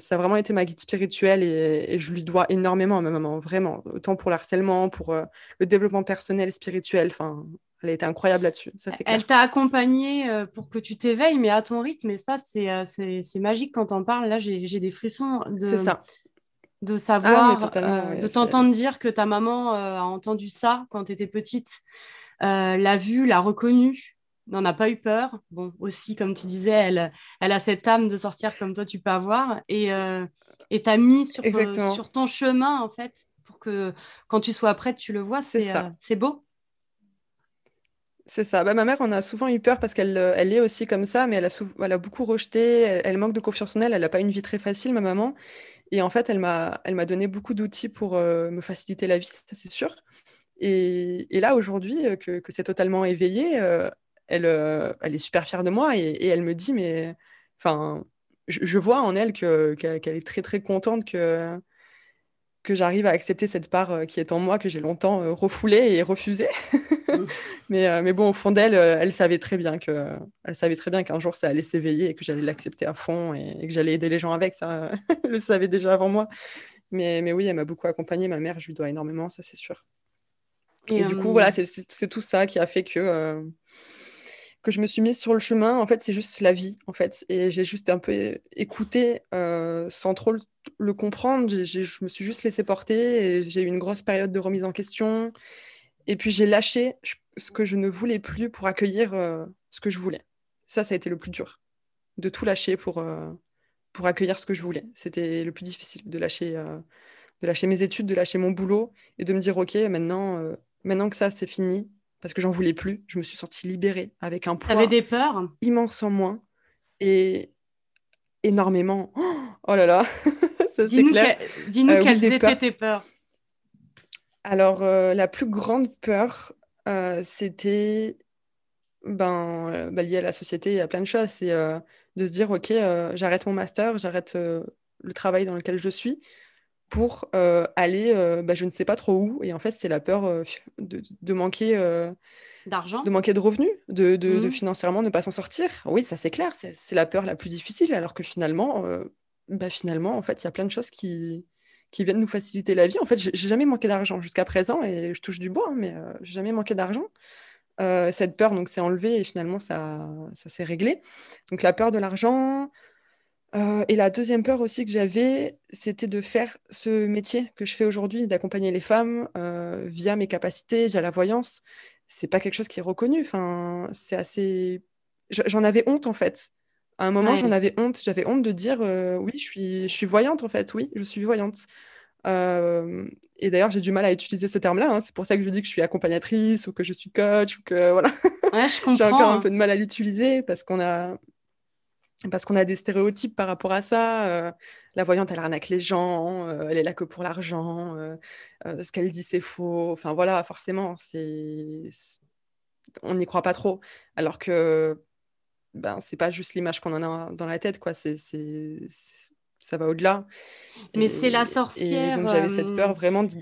ça a vraiment été ma guide spirituelle et, et, je lui dois énormément à ma maman, vraiment. Autant pour l'harcèlement, pour le développement personnel, spirituel. Enfin, elle été incroyable là-dessus. Elle t'a accompagné euh, pour que tu t'éveilles, mais à ton rythme. Et ça, c'est euh, magique quand on parle. Là, j'ai des frissons de, ça. de ah, savoir, euh, de t'entendre dire que ta maman a entendu ça quand tu étais petite, l'a vu, l'a reconnu, n'en a pas eu peur. Bon, aussi, comme tu disais, elle, elle a cette âme de sortir comme toi, tu peux avoir. Et et t'a mis sur, sur ton chemin, en fait, pour que quand tu sois prête, tu le vois. C'est beau. C'est ça. Bah, ma mère en a souvent eu peur parce qu'elle euh, elle est aussi comme ça, mais elle a, beaucoup rejeté. Elle, manque de confiance en elle. Elle n'a pas une vie très facile, ma maman. Et en fait, elle m'a, donné beaucoup d'outils pour euh, me faciliter la vie, ça c'est sûr. Et, là, aujourd'hui, euh, que, c'est totalement éveillé, elle, elle est super fière de moi et, elle me dit, mais enfin, je, vois en elle que, qu'elle est très très contente que que j'arrive à accepter cette part qui est en moi que j'ai longtemps refoulée et refusée. mais, euh, mais bon, au fond d'elle, euh, elle savait très bien que, elle savait très bien qu'un jour ça allait s'éveiller et que j'allais l'accepter à fond et, que j'allais aider les gens avec. Ça, elle le savait déjà avant moi. Mais, mais oui, elle m'a beaucoup accompagnée. Ma mère, je lui dois énormément, ça c'est sûr. Et, du coup, voilà, c'est tout ça qui a fait que euh, que je me suis mise sur le chemin. En fait, c'est juste la vie, en fait. Et j'ai juste un peu écouté sans trop le, comprendre. je me suis juste laissée porter. J'ai eu une grosse période de remise en question. Et puis j'ai lâché ce que je ne voulais plus pour accueillir euh, ce que je voulais. Ça, ça a été le plus dur, de tout lâcher pour, euh, pour accueillir ce que je voulais. C'était le plus difficile, de lâcher, euh, de lâcher mes études, de lâcher mon boulot et de me dire, OK, maintenant, maintenant que ça, c'est fini, parce que j'en voulais plus, je me suis sentie libérée avec un poids des peurs? immense en moins et énormément. Oh là là, dis-nous, dis-nous quelles étaient tes peurs. Alors, euh, la plus grande peur, euh, c'était ben, euh, bah, lié à la société et à plein de choses. C'est de se dire, OK, j'arrête mon master, j'arrête le travail dans lequel je suis pour aller, bah, je ne sais pas trop où. Et en fait, c'est la peur de, manquer d'argent, de manquer de revenus, de, de, mmh. financièrement ne pas s'en sortir. Oui, ça c'est clair, c'est la peur la plus difficile, alors que finalement, bah, finalement, en fait, il y a plein de choses qui, qui viennent nous faciliter la vie. En fait, j'ai jamais manqué d'argent jusqu'à présent et je touche du bois, hein, mais euh, j'ai jamais manqué d'argent. Euh, cette peur, donc, s'est enlevée et finalement, ça, ça s'est réglé. Donc, la peur de l'argent. Euh, et la deuxième peur aussi que j'avais, c'était de faire ce métier que je fais aujourd'hui, d'accompagner les femmes via mes capacités, via la voyance. C'est pas quelque chose qui est reconnu. Enfin, c'est assez. J'en avais honte en fait. À un moment, j'en avais honte. J'avais honte de dire euh, oui, je suis, je suis voyante en fait. Oui, je suis voyante. Euh, et d'ailleurs, j'ai du mal à utiliser ce terme-là. Hein. C'est pour ça que je dis que je suis accompagnatrice ou que je suis coach ou que voilà. Ouais, j'ai encore un peu de mal à l'utiliser parce qu'on a parce qu'on a des stéréotypes par rapport à ça. la voyante, elle arnaque les gens, elle est là que pour l'argent, ce qu'elle dit, c'est faux. Enfin voilà, forcément, c'est on n'y croit pas trop. Alors que ben, c'est pas juste l'image qu'on en a dans la tête, quoi. C'est, ça va au-delà. Mais c'est la sorcière. donc j'avais cette peur vraiment de,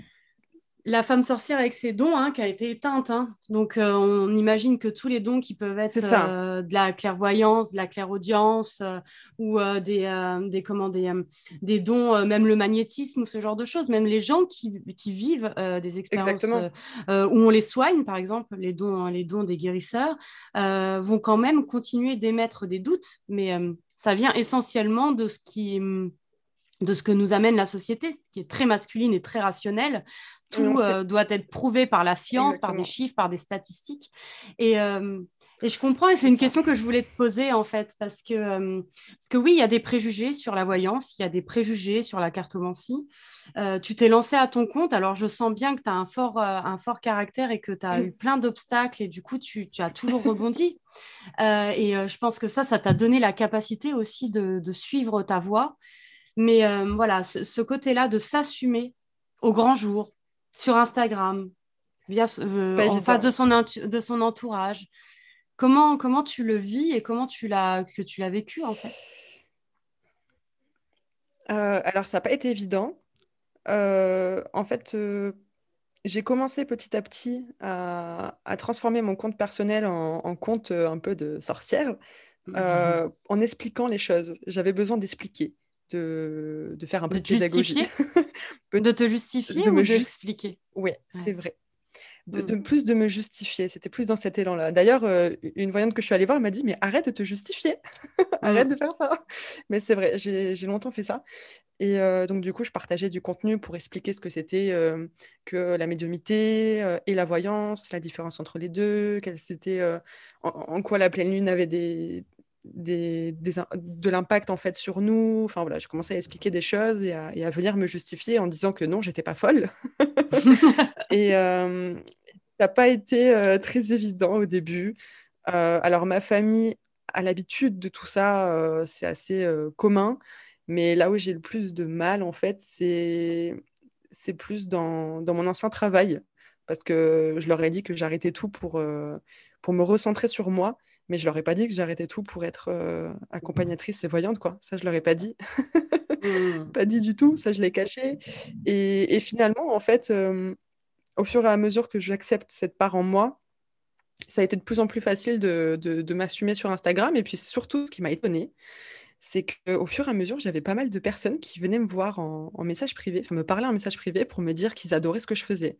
la femme sorcière avec ses dons hein, qui a été éteinte. Hein. Donc, euh, on imagine que tous les dons qui peuvent être euh, de la clairvoyance, de la clairaudience euh, ou des, des, comment, des, des dons, même le magnétisme ou ce genre de choses, même les gens qui, qui vivent des expériences où on les soigne, par exemple, les dons, les dons des guérisseurs, vont quand même continuer d'émettre des doutes, mais ça vient essentiellement de ce qui de ce que nous amène la société, qui est très masculine et très rationnelle, tout euh, doit être prouvé par la science, par des chiffres, par des statistiques. Et, euh, et je comprends, et c'est une question que je voulais te poser en fait, parce que, euh, parce que oui, il y a des préjugés sur la voyance, il y a des préjugés sur la cartomancie. tu t'es lancé à ton compte, alors je sens bien que tu as un fort, un fort caractère et que tu as mm. eu plein d'obstacles et du coup, tu, tu as toujours rebondi. et je pense que ça, ça t'a donné la capacité aussi de, de suivre ta voie. Mais voilà, ce côté-là de s'assumer au grand jour, sur Instagram, via, euh, en face de son, de son entourage. Comment, comment tu le vis et comment tu l'as, que tu l'as vécu en fait? Euh, Alors, ça n'a pas été évident. Euh, en fait, j'ai commencé petit à petit à, transformer mon compte personnel en, compte un peu de sorcière mmh. en expliquant les choses. J'avais besoin d'expliquer de, faire un peu de, de pédagogie. de te justifier de ou me expliquer? Oui, c'est vrai. De, mm. plus de me justifier. C'était plus dans cet élan-là. D'ailleurs, euh, une voyante que je suis allée voir m'a dit Mais arrête de te justifier. arrête mm. de faire ça. Mais c'est vrai, j'ai longtemps fait ça. Et euh, donc, du coup, je partageais du contenu pour expliquer ce que c'était euh, que la médiumité et la voyance, la différence entre les deux, c'était, en, quoi la pleine lune avait des, des, de l'impact en fait sur nous. Enfin voilà, je commençais à expliquer des choses et à, venir me justifier en disant que non, j'étais pas folle. et euh, ça n'a pas été euh, très évident au début. Euh, alors ma famille a l'habitude de tout ça, c'est assez commun. Mais là où j'ai le plus de mal en fait, c'est c'est plus dans, dans, mon ancien travail parce que je leur ai dit que j'arrêtais tout pour, pour me recentrer sur moi mais je leur ai pas dit que j'arrêtais tout pour être euh, accompagnatrice et voyante, quoi. Ça, je leur ai pas dit. Mmh. Pas dit du tout, ça, je l'ai caché. Et, finalement, en fait, euh, au fur et à mesure que j'accepte cette part en moi, ça a été de plus en plus facile de, de, m'assumer sur Instagram. Et puis surtout, ce qui m'a étonnée, c'est qu'au fur et à mesure, j'avais pas mal de personnes qui venaient me voir en, message privé, enfin me parler en message privé pour me dire qu'ils adoraient ce que je faisais,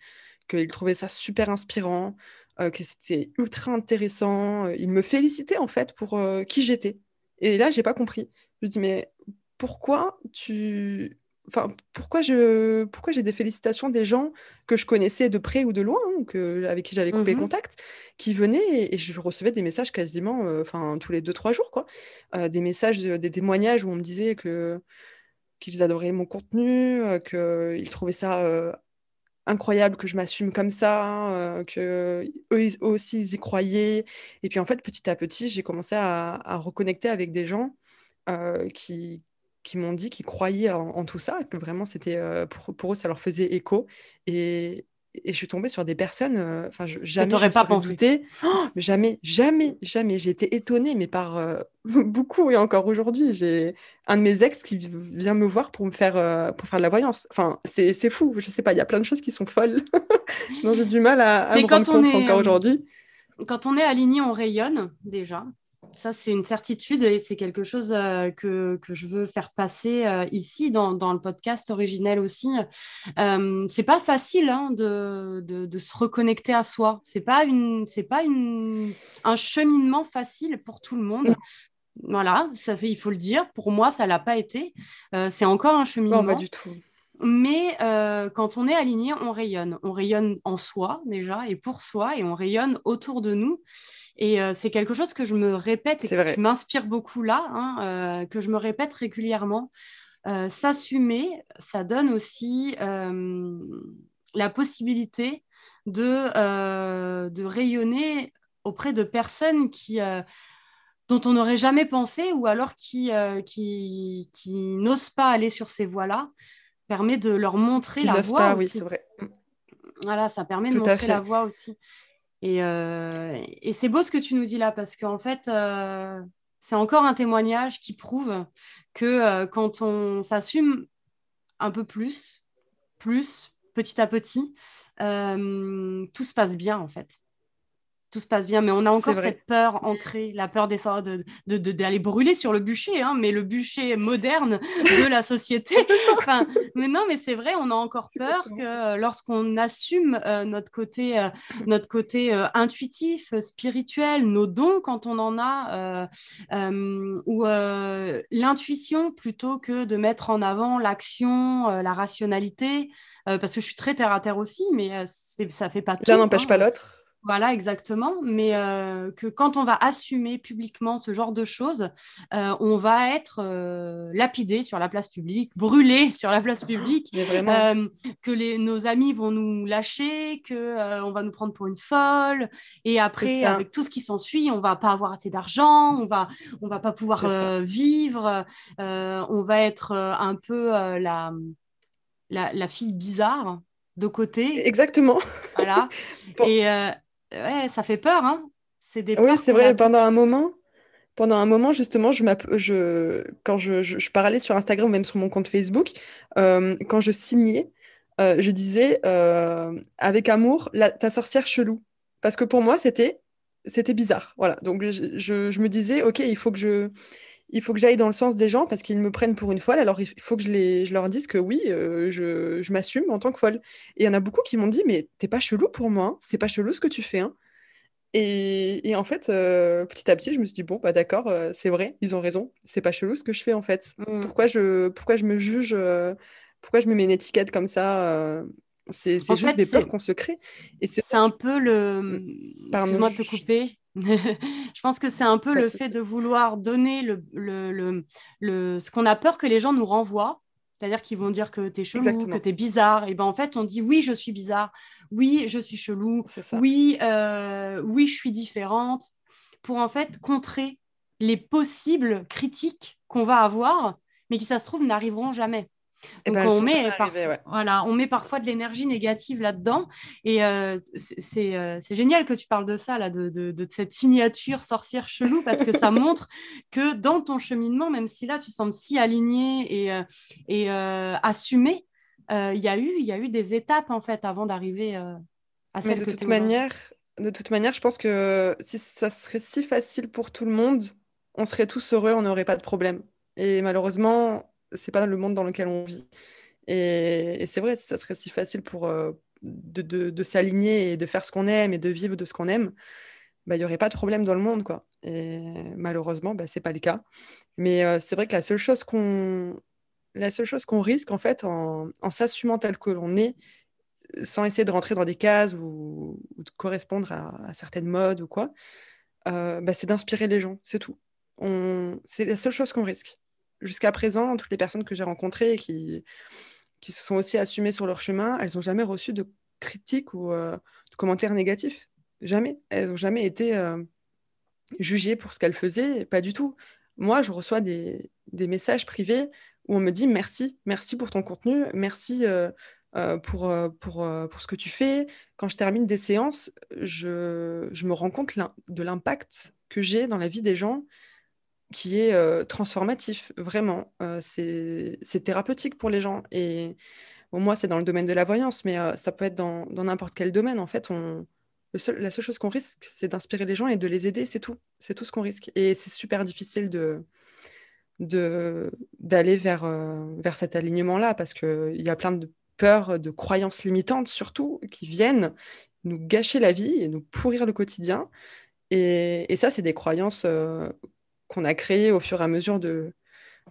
qu'ils trouvaient ça super inspirant, euh, que c'était ultra intéressant. Euh, il me félicitait en fait pour euh, qui j'étais. Et là, j'ai pas compris. Je me dis mais pourquoi tu Enfin, pourquoi je pourquoi j'ai des félicitations des gens que je connaissais de près ou de loin, hein, que, avec qui j'avais coupé mmh contact, qui venaient et, je recevais des messages quasiment enfin tous les deux trois jours quoi, des messages, des témoignages où on me disait que qu'ils adoraient mon contenu, qu'ils trouvaient ça incroyable que je m'assume comme ça, euh, que eux aussi ils y croyaient. Et puis en fait, petit à petit, j'ai commencé à, reconnecter avec des gens euh, qui, qui m'ont dit qu'ils croyaient en, tout ça, que vraiment c'était euh, pour, pour, eux ça leur faisait écho. Et, et je suis tombée sur des personnes, euh, enfin, euh, jamais je pas pensé. Oh, jamais, jamais, jamais. J'ai été étonnée, mais par euh, beaucoup et encore aujourd'hui, j'ai un de mes ex qui vient me voir pour me faire, pour faire de la voyance. Enfin, c'est fou. Je sais pas, il y a plein de choses qui sont folles. dont j'ai du mal à, à me rendre compte encore aujourd'hui. Quand on est aligné, on rayonne déjà. Ça, c'est une certitude et c'est quelque chose euh, que, que, je veux faire passer euh, ici dans, dans, le podcast originel aussi. Euh, c'est pas facile hein, de, de, de, se reconnecter à soi. C'est pas une, c'est pas une, un cheminement facile pour tout le monde. Voilà, ça fait, il faut le dire. Pour moi, ça l'a pas été. Euh, c'est encore un cheminement. Non, pas du tout. Mais quand on est aligné, on rayonne. On rayonne en soi déjà et pour soi et on rayonne autour de nous. Et euh, c'est quelque chose que je me répète et qui m'inspire beaucoup là, hein, euh, que je me répète régulièrement. Euh, s'assumer, ça donne aussi la possibilité de, de rayonner auprès de personnes qui, dont on n'aurait jamais pensé ou alors qui, qui, qui n'osent pas aller sur ces voies-là, permet de leur montrer la voie pas, aussi. Oui, vrai. Voilà, ça permet de montrer la voie aussi. Et, et c'est beau ce que tu nous dis là, parce qu'en fait, c'est encore un témoignage qui prouve que quand on s'assume un peu plus, plus, petit à petit, tout se passe bien en fait tout se passe bien, mais on a encore cette peur ancrée, la peur d'aller de, de, brûler sur le bûcher, hein, mais le bûcher moderne de la société. enfin, mais non, mais c'est vrai, on a encore peur que euh, lorsqu'on assume euh, notre côté, euh, notre côté intuitif, spirituel, nos dons quand on en a, ou l'intuition plutôt que de mettre en avant l'action, la rationalité, parce que je suis très terre à terre aussi, mais ça fait pas tout. L'un n'empêche pas l'autre. Voilà, exactement. Mais euh, que quand on va assumer publiquement ce genre de choses, euh, on va être euh, lapidé sur la place publique, brûlé sur la place publique, que les, nos amis vont nous lâcher, que on va nous prendre pour une folle. Et après, avec tout ce qui s'ensuit, on va pas avoir assez d'argent, on va, on va pas pouvoir vivre, on va être un peu la, la, la, fille bizarre de côté. Exactement. Voilà. Et, ouais, ça fait peur, hein C'est des Oui, c'est vrai, pendant un moment, pendant un moment, justement, je, je quand je, je, parlais sur Instagram ou même sur mon compte Facebook, euh, quand je signais, euh, je disais euh, avec amour la, ta sorcière chelou. Parce que pour moi, c'était c'était bizarre. Voilà. Donc je, je, me disais, ok, il faut que je il faut que j'aille dans le sens des gens parce qu'ils me prennent pour une folle. Alors, il faut que je, les, je leur dise que oui, euh, je, je m'assume en tant que folle. Et il y en a beaucoup qui m'ont dit, mais t'es pas chelou pour moi, hein. c'est pas chelou ce que tu fais. Hein. Et, et, en fait, euh, petit à petit, je me suis dit, bon, bah d'accord, euh, c'est vrai, ils ont raison, c'est pas chelou ce que je fais en fait. Mmh. Pourquoi, je, pourquoi je me juge, pourquoi je me mets une étiquette comme ça c'est juste des peurs qu'on se crée. Et c'est un peu le. Excuse-moi de te couper. je pense que c'est un peu le fait de vouloir donner le, le, le, ce qu'on a peur que les gens nous renvoient. C'est-à-dire qu'ils vont dire que tu es chelou, que tu es bizarre. Et ben en fait, on dit oui, je suis bizarre. Oui, je suis chelou. Oui, euh, oui, je suis différente. Pour en fait contrer les possibles critiques qu'on va avoir, mais qui, ça se trouve, n'arriveront jamais. Eh Donc ben, on, met voilà, on met parfois de l'énergie négative là-dedans. Et euh, euh, c'est génial que tu parles de ça, là, de, de, cette signature sorcière chelou, parce que ça montre que dans ton cheminement, même si là tu sembles si aligné et, euh, et assumé, il y, a eu, y a eu des étapes en fait avant d'arriver à celle de toute manière, De toute manière, je pense que si ça serait si facile pour tout le monde, on serait tous heureux, on n'aurait pas de problème. Et malheureusement, c'est pas le monde dans lequel on vit. Et, c'est vrai, ça serait si facile pour euh, de, s'aligner et de faire ce qu'on aime et de vivre de ce qu'on aime, bah, il n'y aurait pas de problème dans le monde, quoi. Et malheureusement, bah, c'est pas le cas. Mais euh, c'est vrai que la seule chose qu'on la seule chose qu'on risque en fait en, s'assumant tel que l'on est, sans essayer de rentrer dans des cases ou, de correspondre à, certaines modes ou quoi, euh, bah, c'est d'inspirer les gens, c'est tout. C'est la seule chose qu'on risque jusqu'à présent, toutes les personnes que j'ai rencontrées qui, qui se sont aussi assumées sur leur chemin, elles n'ont jamais reçu de critiques ou euh, de commentaires négatifs. Jamais. Elles n'ont jamais été euh, jugées pour ce qu'elles faisaient. Pas du tout. Moi, je reçois des, des, messages privés où on me dit merci, merci pour ton contenu, merci euh, pour, pour, pour ce que tu fais. Quand je termine des séances, je, je me rends compte de l'impact que j'ai dans la vie des gens qui est transformatif, vraiment. Euh, c'est thérapeutique pour les gens. Et moi, c'est dans le domaine de la voyance, mais ça peut être dans n'importe quel domaine. En fait, on, la seule chose qu'on risque, c'est d'inspirer les gens et de les aider, c'est tout. C'est tout ce qu'on risque. Et c'est super difficile de d'aller vers, vers cet alignement-là, parce qu'il y a plein de peurs, de croyances limitantes surtout, qui viennent nous gâcher la vie et nous pourrir le quotidien. Et, et ça, c'est des croyances qu'on a créé au fur et à mesure de,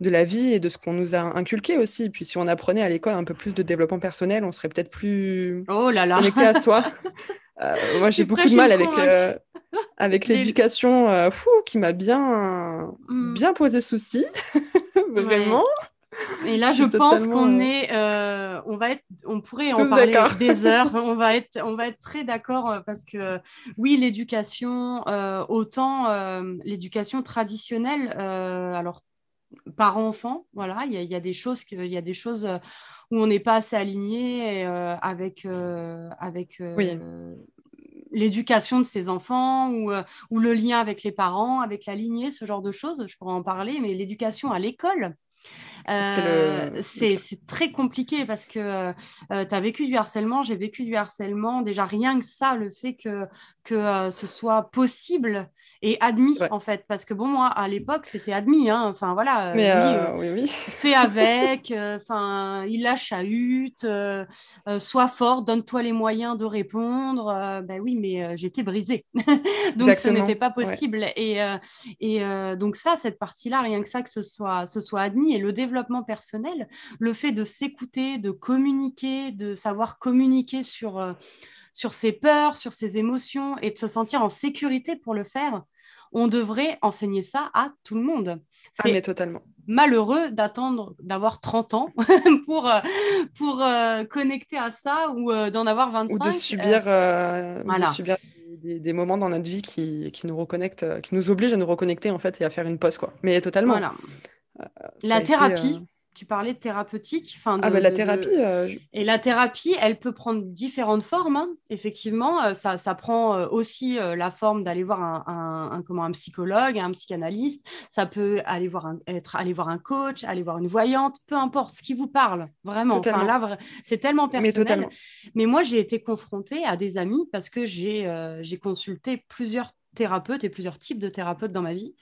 de la vie et de ce qu'on nous a inculqué aussi. Puis si on apprenait à l'école un peu plus de développement personnel, on serait peut-être plus oh là là. connecté à soi. Euh, moi, j'ai beaucoup de mal avec, euh, avec l'éducation euh, fou qui m'a bien, hmm. bien posé souci, vraiment. Et là, je pense qu'on est, on va être, on pourrait en parler des heures. on va être, on va être très d'accord parce que oui, l'éducation, autant l'éducation traditionnelle, alors par enfant, voilà, il y, a des choses, il y a des choses où on n'est pas assez aligné avec, avec l'éducation de ses enfants ou, ou, le lien avec les parents, avec la lignée, ce genre de choses. Je pourrais en parler, mais l'éducation à l'école, euh, c'est très compliqué parce que euh, tu as vécu du harcèlement, j'ai vécu du harcèlement. Déjà, rien que ça, le fait que, que euh, ce soit possible et admis, en fait. Parce que, bon, moi, à l'époque, c'était admis. Hein. Enfin, voilà. Mais oui, oui, Fais avec. Enfin, il la chahute. sois fort, donne-toi les moyens de répondre. ben oui, mais j'étais brisée. donc, ce n'était pas possible. Et, et donc, ça, cette partie-là, rien que ça, que ce soit, ce soit admis et le développement personnel, le fait de s'écouter, de communiquer, de savoir communiquer sur, euh, sur ses peurs, sur ses émotions et de se sentir en sécurité pour le faire, on devrait enseigner ça à tout le monde. Ah, mais totalement. Malheureux d'attendre d'avoir 30 ans pour, euh, pour euh, connecter à ça ou d'en avoir 25. Ou de subir, de subir des, moments dans notre vie qui, qui, nous reconnectent, qui nous obligent à nous reconnecter en fait et à faire une pause. Quoi. Mais totalement. Voilà. Euh, la thérapie, euh, tu parlais de thérapeutique. ah, bah, la thérapie. Euh, et la thérapie, elle peut prendre différentes formes. Hein. Effectivement, ça, ça, prend aussi la forme d'aller voir un, un, comment, un psychologue, un psychanalyste. Ça peut aller voir un, être aller voir un coach, aller voir une voyante, peu importe ce qui vous parle. Vraiment. Enfin, là, c'est tellement personnel. Mais, Mais moi, j'ai été confrontée à des amis parce que j'ai j'ai consulté plusieurs thérapeutes et plusieurs types de thérapeutes dans ma vie.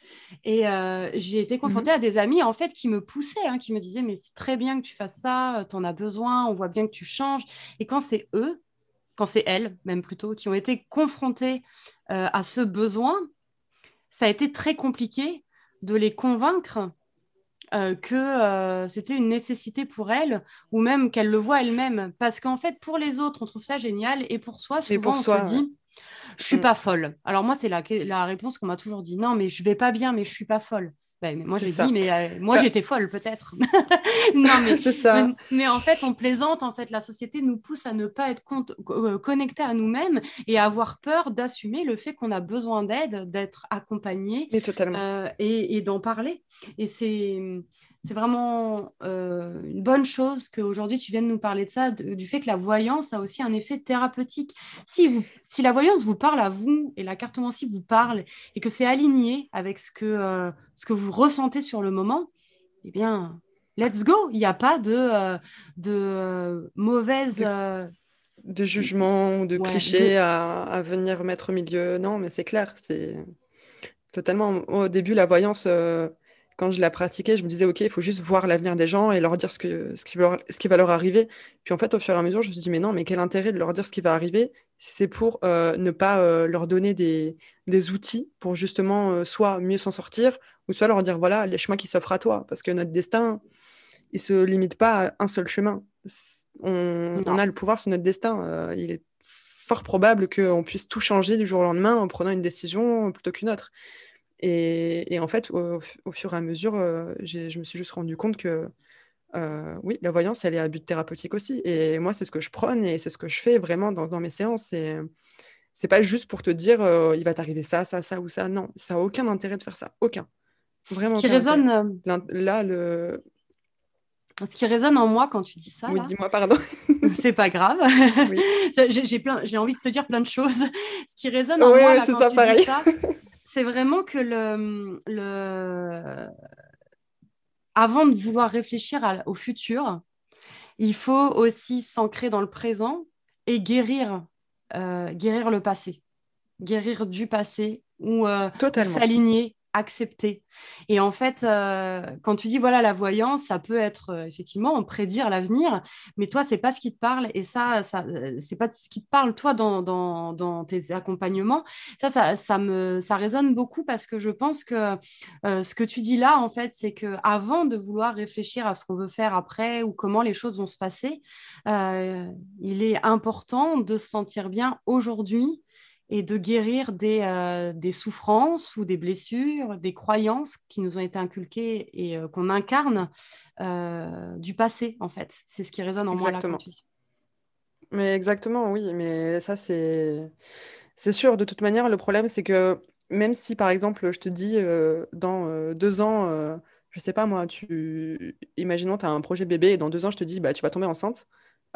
Et euh, j'ai été confrontée mhm. à des amis en fait qui me poussaient, hein, qui me disaient mais c'est très bien que tu fasses ça, euh, tu en as besoin, on voit bien que tu changes. Et quand c'est eux, quand c'est elles même plutôt, qui ont été confrontés euh, à ce besoin, ça a été très compliqué de les convaincre que c'était une nécessité pour elles ou même qu'elles le voient elles-mêmes. Parce qu'en fait, pour les autres, on trouve ça génial et pour soi, souvent, pour on se dit je suis mm. pas folle. Alors moi, c'est la, la réponse qu'on m'a toujours dit. Non, mais je vais pas bien, mais je suis pas folle. Ben, mais moi, j'ai dit, mais euh, moi, bah j'étais folle, peut-être. non, mais c'est ça. Mais, en fait, on plaisante. En fait, la société nous pousse à ne pas être euh, connectés à nous-mêmes et à avoir peur d'assumer le fait qu'on a besoin d'aide, d'être accompagné euh, et, et d'en parler. Et c'est c'est vraiment euh, une bonne chose qu'aujourd'hui tu viennes nous parler de ça, du fait que la voyance a aussi un effet thérapeutique. Si, vous, si la voyance vous parle à vous et la cartomancie vous parle et que c'est aligné avec ce que, euh, ce que vous ressentez sur le moment, eh bien, let's go. Il n'y a pas de, euh, de mauvaise... De, jugement ou de clichés à, à, venir mettre au milieu. Non, mais c'est clair. C'est totalement... Au début, la voyance quand je la pratiquais, je me disais, OK, il faut juste voir l'avenir des gens et leur dire ce, que, ce, qui va leur, ce qui va leur arriver. Puis en fait, au fur et à mesure, je me suis dit, mais non, mais quel intérêt de leur dire ce qui va arriver si c'est pour euh, ne pas euh, leur donner des, des, outils pour justement euh, soit mieux s'en sortir ou soit leur dire, voilà, les chemins qui s'offrent à toi. Parce que notre destin, il ne se limite pas à un seul chemin. On, on a le pouvoir sur notre destin. il est fort probable qu'on puisse tout changer du jour au lendemain en prenant une décision plutôt qu'une autre. Et, en fait, au, fur et à mesure, euh, je me suis juste rendu compte que euh, oui, la voyance, elle est à but thérapeutique aussi. Et moi, c'est ce que je prône et c'est ce que je fais vraiment dans, mes séances. Et c'est pas juste pour te dire euh, il va t'arriver ça, ça, ça ou ça. Non, ça n'a aucun intérêt de faire ça. Aucun. Vraiment. Ce qui résonne. Là, le. Ce qui résonne en moi quand tu dis ça. Oui, dis-moi, pardon. c'est pas grave. j'ai, plein, j'ai envie de te dire plein de choses. Ce qui résonne en moi là, quand ça, tu pareil. dis ça, c'est vraiment que le, le... avant de vouloir réfléchir au futur, il faut aussi s'ancrer dans le présent et guérir, euh, guérir le passé, guérir du passé ou euh, s'aligner accepter. Et en fait, euh, quand tu dis voilà la voyance, ça peut être euh, effectivement prédire l'avenir, mais toi c'est pas ce qui te parle et ça, ça euh, c'est pas ce qui te parle toi dans, dans, dans tes accompagnements. Ça, ça, ça, me ça résonne beaucoup parce que je pense que ce que tu dis là en fait, c'est que avant de vouloir réfléchir à ce qu'on veut faire après ou comment les choses vont se passer, il est important de se sentir bien aujourd'hui et de guérir des, des, souffrances ou des blessures, des croyances qui nous ont été inculquées et qu'on incarne du passé, en fait. C'est ce qui résonne en moi là tu Mais exactement, oui. Mais ça, c'est c'est sûr. De toute manière, le problème, c'est que même si, par exemple, je te dis, dans deux ans je sais pas moi, tu imaginons tu as un projet bébé et dans deux ans je te dis bah tu vas tomber enceinte.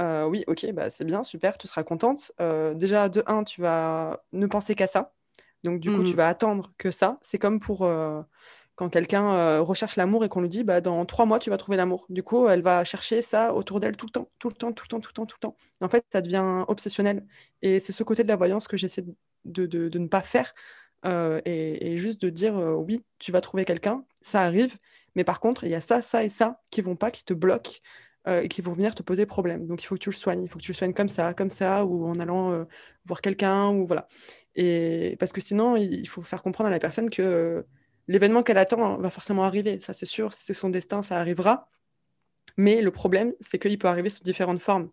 Euh, oui, ok, bah c'est bien, super, tu seras contente. Euh, déjà, de un, tu vas ne penser qu'à ça. Donc du coup, tu mmh. vas attendre que ça. C'est comme pour euh, quand quelqu'un recherche l'amour et qu'on lui dit bah dans trois mois tu vas trouver l'amour. Du coup, elle va chercher ça autour d'elle tout le temps, tout le temps, tout le temps, tout le temps, tout le temps. en fait, ça devient obsessionnel. Et c'est ce côté de la voyance que j'essaie de, de, ne pas faire. Et, et, juste de dire oui, tu vas trouver quelqu'un, ça arrive, mais par contre, il y a ça, ça et ça qui vont pas, qui te bloquent euh, et qui vont venir te poser problème. Donc il faut que tu le soignes. Il faut que tu le soignes comme ça, comme ça, ou en allant euh, voir quelqu'un, ou voilà. Et parce que sinon, il faut faire comprendre à la personne que euh, l'événement qu'elle attend va forcément arriver. Ça, c'est sûr. C'est son destin, ça arrivera. Mais le problème, c'est qu'il peut arriver sous différentes formes.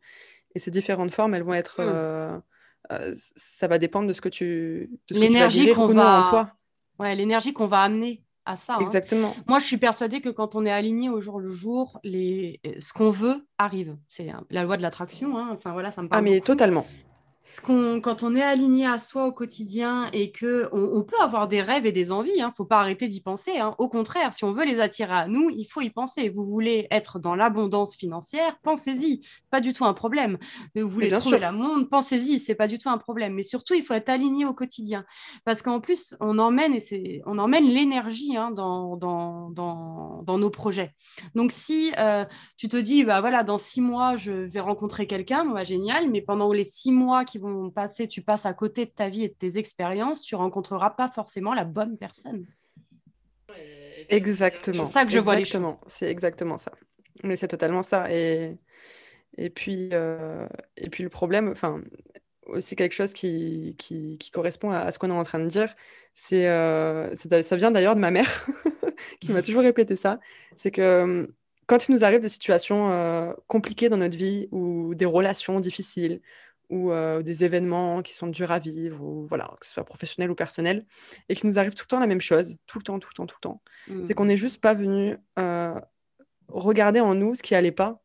Et ces différentes formes, elles vont être. Mmh. ça va dépendre de ce que tu. L'énergie qu'on va. En toi. Ouais, l'énergie qu'on va amener à ça. Hein. Exactement. Moi, je suis persuadée que quand on est aligné au jour le jour, les... ce qu'on veut arrive. C'est la loi de l'attraction. Hein. Enfin, voilà, ça me parle. Ah, mais totalement quand on est aligné à soi au quotidien et que on, peut avoir des rêves et des envies, il hein, ne faut pas arrêter d'y penser. Hein. Au contraire, si on veut les attirer à nous, il faut y penser. Vous voulez être dans l'abondance financière, pensez-y, pas du tout un problème. Vous voulez trouver la monde, pensez-y, c'est pas du tout un problème. Mais surtout, il faut être aligné au quotidien, parce qu'en plus, on emmène et on emmène l'énergie hein, dans, dans, dans, nos projets. Donc si euh, tu te dis, bah voilà, dans six mois, je vais rencontrer quelqu'un, bah, génial, mais pendant les six mois qui vont passer, tu passes à côté de ta vie et de tes expériences, tu rencontreras pas forcément la bonne personne. Exactement. C'est ça que je vois les choses. C'est exactement ça. Mais c'est totalement ça. Et, et, puis, euh, et puis le problème, enfin, aussi quelque chose qui, qui, correspond à, ce qu'on est en train de dire, c'est, euh, ça vient d'ailleurs de ma mère, qui m'a toujours répété ça, c'est que quand il nous arrive des situations euh, compliquées dans notre vie ou des relations difficiles ou euh, des événements qui sont durs à vivre, ou voilà, que ce soit professionnel ou personnel, et qui nous arrive tout le temps la même chose, tout le temps, tout le temps, tout le temps. C'est mmh. qu'on n'est juste pas venu euh, regarder en nous ce qui allait pas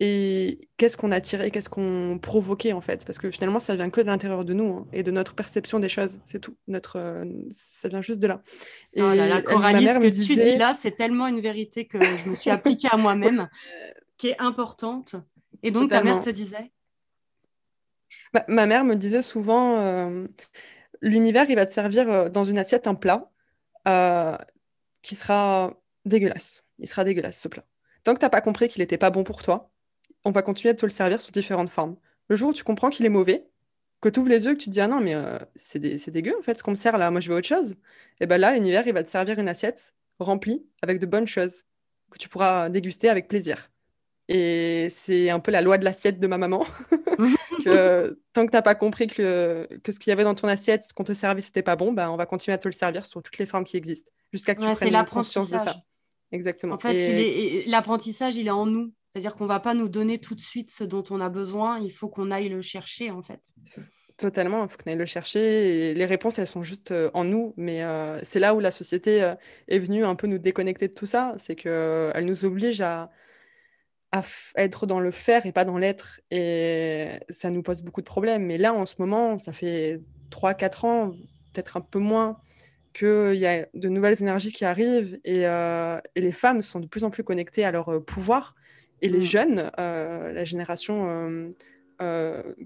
et qu'est-ce qu'on a tiré, qu'est-ce qu'on provoquait en fait, parce que finalement ça vient que de l'intérieur de nous hein, et de notre perception des choses, c'est tout. Notre, euh, ça vient juste de là. Et oh là là, Coralie, ce que tu dis là, c'est tellement une vérité que je me suis appliquée à moi-même, qui est importante. Et donc ta mère te disait bah, ma mère me disait souvent, euh, l'univers, il va te servir euh, dans une assiette un plat euh, qui sera dégueulasse. Il sera dégueulasse, ce plat. Tant que tu n'as pas compris qu'il n'était pas bon pour toi, on va continuer de te le servir sous différentes formes. Le jour où tu comprends qu'il est mauvais, que tu ouvres les yeux et que tu te dis, ah non, mais c'est dégueu, en fait, ce qu'on me sert là, moi je veux autre chose, et eh ben là, l'univers, il va te servir une assiette remplie avec de bonnes choses que tu pourras déguster avec plaisir. Et c'est un peu la loi de l'assiette de ma maman. que, tant que tu n'as pas compris que, que ce qu'il y avait dans ton assiette, ce qu'on te servait, c'était pas bon, ben, on va continuer à te le servir sur toutes les formes qui existent, jusqu'à que tu prennes conscience de ça. Exactement. En fait, l'apprentissage, il est en nous. C'est-à-dire qu'on ne va pas nous donner tout de suite ce dont on a besoin, il faut qu'on aille le chercher, en fait. Totalement, il faut qu'on aille le chercher. Et les réponses, elles sont juste euh, en nous. Mais euh, c'est là où la société euh, est venue un peu nous déconnecter de tout ça. C'est qu'elle nous oblige à, à être dans le faire et pas dans l'être. Et ça nous pose beaucoup de problèmes. Mais là, en ce moment, ça fait 3-4 ans, peut-être un peu moins, qu'il y a de nouvelles énergies qui arrivent et, euh, et, les femmes sont de plus en plus connectées à leur euh, pouvoir. Et les mmh. jeunes, euh, la génération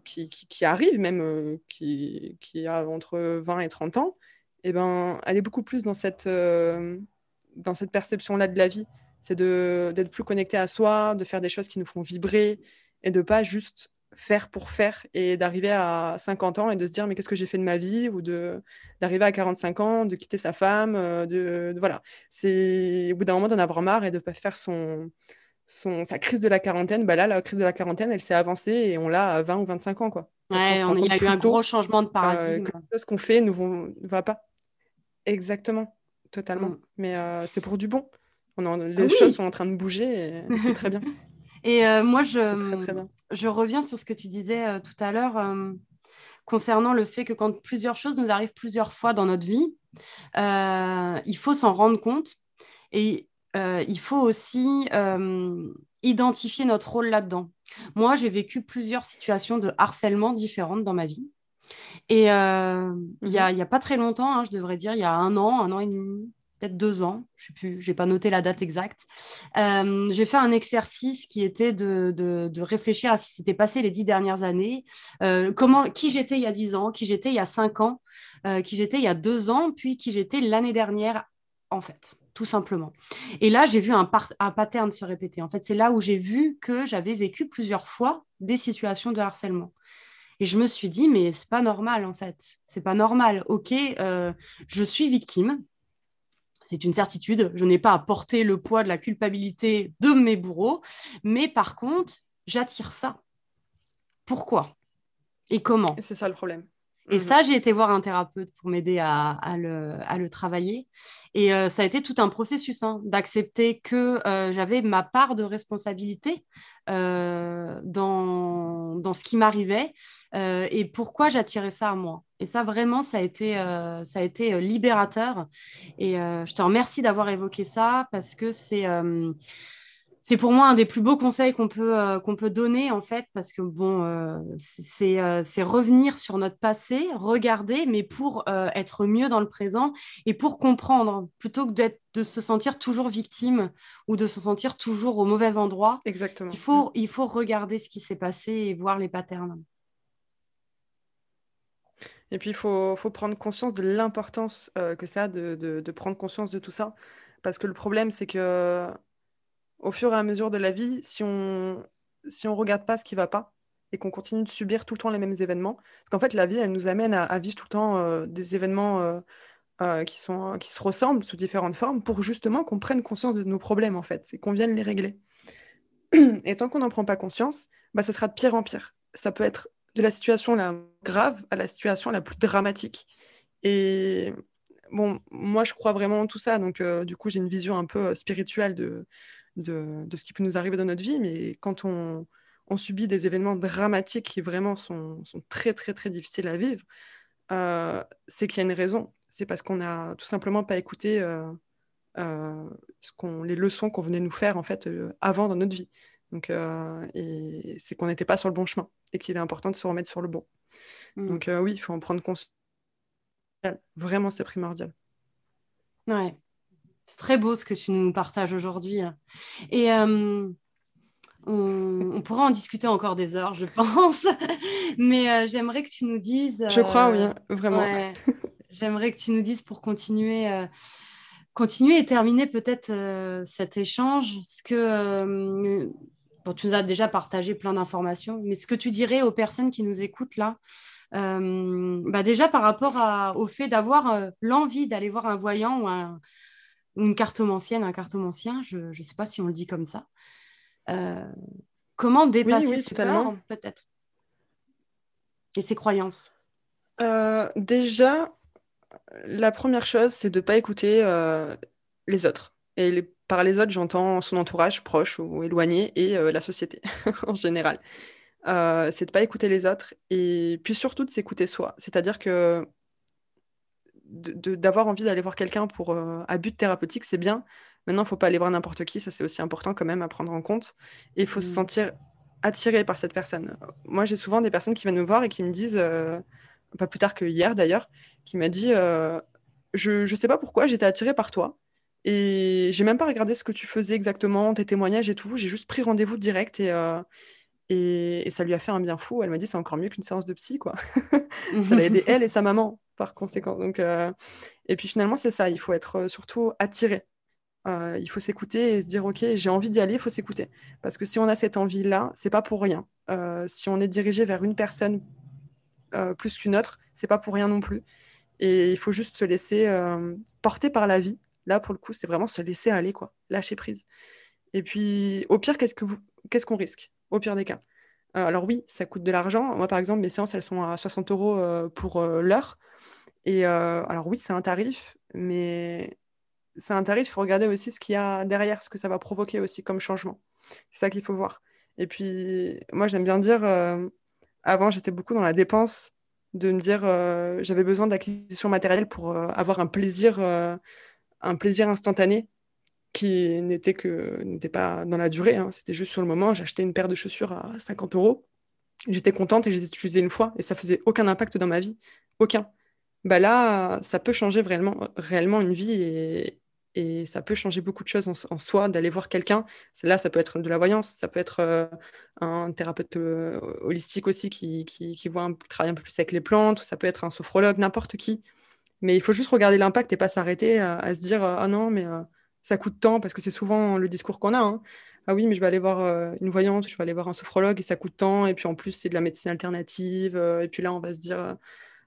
qui, qui, arrive, même qui, qui, a entre 20 et 30 ans, eh ben, elle est beaucoup plus dans cette, dans cette perception-là de la vie c'est d'être plus connecté à soi, de faire des choses qui nous font vibrer et de pas juste faire pour faire et d'arriver à 50 ans et de se dire mais qu'est-ce que j'ai fait de ma vie? Ou de d'arriver à 45 ans de quitter sa femme euh, de, voilà. C'est au bout d'un moment d'en avoir marre et de pas faire son son sa crise de la quarantaine bah là la crise de la quarantaine elle s'est avancée et on l'a à 20 ou 25 ans quoi. Ouais, il y a eu un gros changement de euh, paradigme. ce qu'on fait vont, va pas. Exactement. Totalement. Mm. mais euh, c'est pour du bon les choses sont en train de bouger et c'est très bien. et euh, moi, je, je reviens sur ce que tu disais euh, tout à l'heure. Euh, concernant le fait que quand plusieurs choses nous arrivent plusieurs fois dans notre vie, euh, il faut s'en rendre compte et euh, il faut aussi euh, identifier notre rôle là-dedans. Moi, j'ai vécu plusieurs situations de harcèlement différentes dans ma vie. Et il n'y a, mhm. a, pas très longtemps, hein, je devrais dire, il y a un an, un an et demi, peut-être deux ans, je sais plus, j'ai pas noté la date exacte. Euh, j'ai fait un exercice qui était de, réfléchir à ce qui s'était passé les dix dernières années, euh, comment, qui j'étais il y a dix ans, qui j'étais il y a cinq ans, euh, qui j'étais il y a deux ans, puis qui j'étais l'année dernière, en fait, tout simplement. Et là, j'ai vu un, un pattern se répéter. En fait, c'est là où j'ai vu que j'avais vécu plusieurs fois des situations de harcèlement. Et je me suis dit, mais c'est pas normal en fait. C'est pas normal. Ok, je suis victime, c'est une certitude. Je n'ai pas à porter le poids de la culpabilité de mes bourreaux, mais par contre, j'attire ça. Pourquoi? Et comment? C'est ça le problème. Et mhm. ça, j'ai été voir un thérapeute pour m'aider à, le, travailler. Et euh, ça a été tout un processus hein, d'accepter que euh, j'avais ma part de responsabilité euh, dans, dans, ce qui m'arrivait et pourquoi j'attirais ça à moi? Et ça, vraiment, ça a été, ça a été libérateur. Et je te remercie d'avoir évoqué ça parce que c'est c'est pour moi un des plus beaux conseils qu'on peut, euh, qu'on peut donner, en fait, parce que bon, euh, euh, c'est revenir sur notre passé, regarder, mais pour être mieux dans le présent et pour comprendre, plutôt que de se sentir toujours victime ou de se sentir toujours au mauvais endroit. Exactement. Il faut, il faut regarder ce qui s'est passé et voir les patterns. Et puis, il faut, faut, prendre conscience de l'importance que ça a de, de, prendre conscience de tout ça. Parce que le problème, c'est que au fur et à mesure de la vie, si on si on regarde pas ce qui va pas et qu'on continue de subir tout le temps les mêmes événements, parce qu'en fait la vie, elle nous amène à, vivre tout le temps euh, des événements euh, euh, qui sont qui se ressemblent sous différentes formes pour justement qu'on prenne conscience de nos problèmes en fait et qu'on vienne les régler. Et tant qu'on n'en prend pas conscience, bah, ça sera de pire en pire. Ça peut être de la situation la grave à la situation la plus dramatique. Et bon, moi, je crois vraiment en tout ça. Donc, du coup, j'ai une vision un peu spirituelle de, de, ce qui peut nous arriver dans notre vie, mais quand on, subit des événements dramatiques qui vraiment sont, très très très difficiles à vivre, euh, c'est qu'il y a une raison. C'est parce qu'on n'a tout simplement pas écouté euh, euh, les leçons qu'on venait nous faire en fait avant dans notre vie. Donc, et c'est qu'on n'était pas sur le bon chemin et qu'il est important de se remettre sur le bon. Mm. Donc oui, il faut en prendre conscience. Vraiment, c'est primordial. Ouais. C'est très beau ce que tu nous partages aujourd'hui. Et euh, on, pourra en discuter encore des heures, je pense. Mais euh, j'aimerais que tu nous dises. je crois, oui, vraiment. j'aimerais que tu nous dises pour continuer. Euh, continuer et terminer peut-être cet échange, ce que tu nous as déjà partagé plein d'informations, mais ce que tu dirais aux personnes qui nous écoutent là, bah déjà par rapport au fait d'avoir l'envie d'aller voir un voyant ou un, une cartomancienne, un cartomancien, je ne sais pas si on le dit comme ça. Euh, comment dépasser oui, peur, peut-être? Et ses croyances? Euh, Déjà, la première chose, c'est de ne pas écouter euh, les autres. Et par les autres, j'entends son entourage proche ou éloigné et la société en général. c'est de ne pas écouter les autres et puis surtout de s'écouter soi. C'est-à-dire que d'avoir envie d'aller voir quelqu'un pour euh, à but thérapeutique, c'est bien. Maintenant, il faut pas aller voir n'importe qui, ça c'est aussi important quand même à prendre en compte. Et il faut se mmh. sentir attiré par cette personne. Moi, j'ai souvent des personnes qui viennent me voir et qui me disent, euh, pas plus tard que hier d'ailleurs, qui m'a dit, euh, je ne sais pas pourquoi, j'étais attirée par toi. Et j'ai même pas regardé ce que tu faisais exactement, tes témoignages et tout. J'ai juste pris rendez-vous direct et, et, ça lui a fait un bien fou. Elle m'a dit c'est encore mieux qu'une séance de psy, quoi. ça l'a aidé elle et sa maman par conséquent. Donc, euh, Et puis finalement, c'est ça, il faut être euh, surtout attiré. Euh, il faut s'écouter et se dire, OK, j'ai envie d'y aller, il faut s'écouter. Parce que si on a cette envie-là, c'est pas pour rien. si on est dirigé vers une personne plus qu'une autre, c'est pas pour rien non plus. Et il faut juste se laisser porter par la vie. Là, pour le coup, c'est vraiment se laisser aller, quoi, lâcher prise. Et puis, au pire, qu'est-ce qu'on qu'on risque? Au pire des cas. alors oui, ça coûte de l'argent. Moi, par exemple, mes séances, elles sont à 60 euros pour l'heure. Et euh, alors oui, c'est un tarif, mais c'est un tarif, il faut regarder aussi ce qu'il y a derrière, ce que ça va provoquer aussi comme changement. C'est ça qu'il faut voir. Et puis, moi, j'aime bien dire, euh, avant, j'étais beaucoup dans la dépense de me dire j'avais besoin d'acquisition matérielle pour avoir un plaisir, un plaisir instantané qui n'était que n'était pas dans la durée, hein. c'était juste sur le moment. J'achetais une paire de chaussures à 50 euros, j'étais contente et je les utilisais une fois et ça faisait aucun impact dans ma vie, aucun. Bah là, ça peut changer réellement, réellement une vie et, et ça peut changer beaucoup de choses en, soi, d'aller voir quelqu'un. Là, ça peut être de la voyance, ça peut être euh, un thérapeute euh, holistique aussi qui, qui, voit un, travaille un peu plus avec les plantes, ça peut être un sophrologue, n'importe qui. Mais il faut juste regarder l'impact et pas s'arrêter à, se dire ah non, mais euh, ça coûte tant, parce que c'est souvent le discours qu'on a. Hein. Ah oui, mais je vais aller voir une voyante, je vais aller voir un sophrologue et ça coûte tant, et puis en plus, c'est de la médecine alternative, et puis là, on va se dire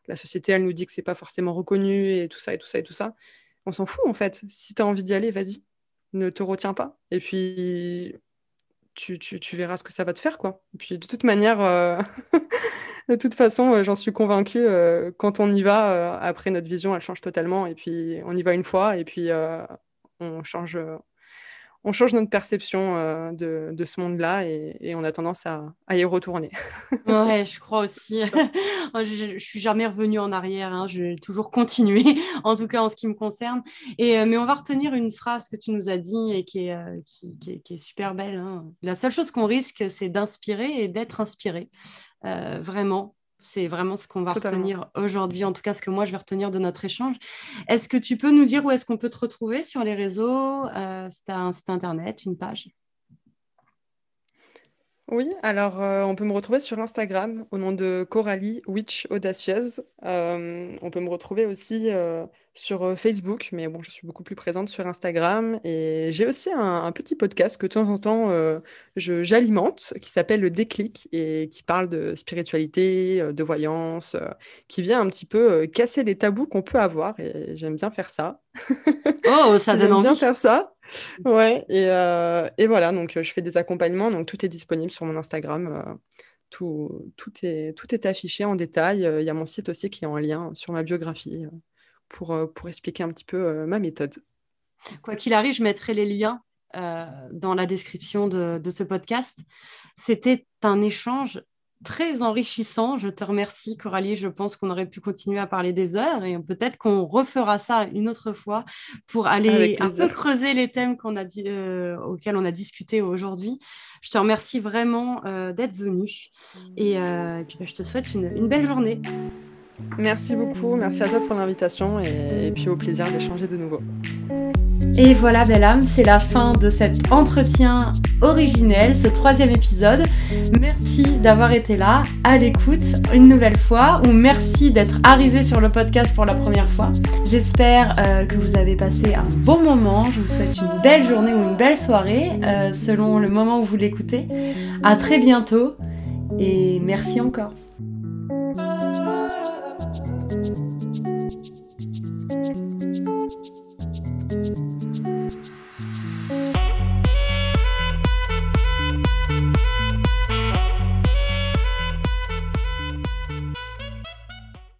la société, elle nous dit que c'est pas forcément reconnu, et tout ça, et tout ça, et tout ça on s'en fout en fait. Si tu as envie d'y aller, vas-y. Ne te retiens pas. Et puis, tu, verras ce que ça va te faire, quoi. Et puis, de toute manière, euh, de toute façon, euh, j'en suis convaincue, euh, quand on y va, après, notre vision, elle change totalement. Et puis, on y va une fois, et puis, on change on change notre perception euh, de, ce monde-là et, on a tendance à, y retourner. ouais, je crois aussi. je, ne suis jamais revenue en arrière, hein. je vais toujours continuer, en tout cas en ce qui me concerne. Et, euh, mais on va retenir une phrase que tu nous as dit et qui est, euh, super belle. Hein. La seule chose qu'on risque, c'est d'inspirer et d'être inspiré. vraiment, c'est vraiment ce qu'on va retenir aujourd'hui, en tout cas ce que moi je vais retenir de notre échange. Est-ce que tu peux nous dire où est-ce qu'on peut te retrouver sur les réseaux euh, C'est un site internet, une page? Oui, alors euh, on peut me retrouver sur Instagram au nom de Coralie Witch Audacieuse. Euh, on peut me retrouver aussi euh, sur Facebook, mais bon, je suis beaucoup plus présente sur Instagram. Et j'ai aussi un, petit podcast que de temps en temps j'alimente, qui s'appelle Le Déclic et qui parle de spiritualité, de voyance, qui vient un petit peu casser les tabous qu'on peut avoir. Et j'aime bien faire ça. Oh, ça donne envie. bien faire ça. Ouais, et, euh, et, voilà, donc je fais des accompagnements, donc tout est disponible sur mon Instagram. Euh, tout, tout, est, tout est affiché en détail. Il y a mon site aussi qui est en lien sur ma biographie pour, pour expliquer un petit peu ma méthode. Quoi qu'il arrive, je mettrai les liens dans la description de, de ce podcast. C'était un échange très enrichissant. Je te remercie, Coralie. Je pense qu'on aurait pu continuer à parler des heures et peut-être qu'on refera ça une autre fois pour aller un peu creuser les thèmes qu'on a euh, auxquels on a discuté aujourd'hui. Je te remercie vraiment euh, d'être venu et, euh, puis bah, je te souhaite une, belle journée. Merci beaucoup. Merci à toi pour l'invitation et puis au plaisir d'échanger de nouveau. Et voilà, belle âme, c'est la fin de cet entretien originel, ce troisième épisode. Merci d'avoir été là, à l'écoute, une nouvelle fois, ou merci d'être arrivé sur le podcast pour la première fois. J'espère euh, que vous avez passé un bon moment. Je vous souhaite une belle journée ou une belle soirée, euh, selon le moment où vous l'écoutez. À très bientôt, et merci encore.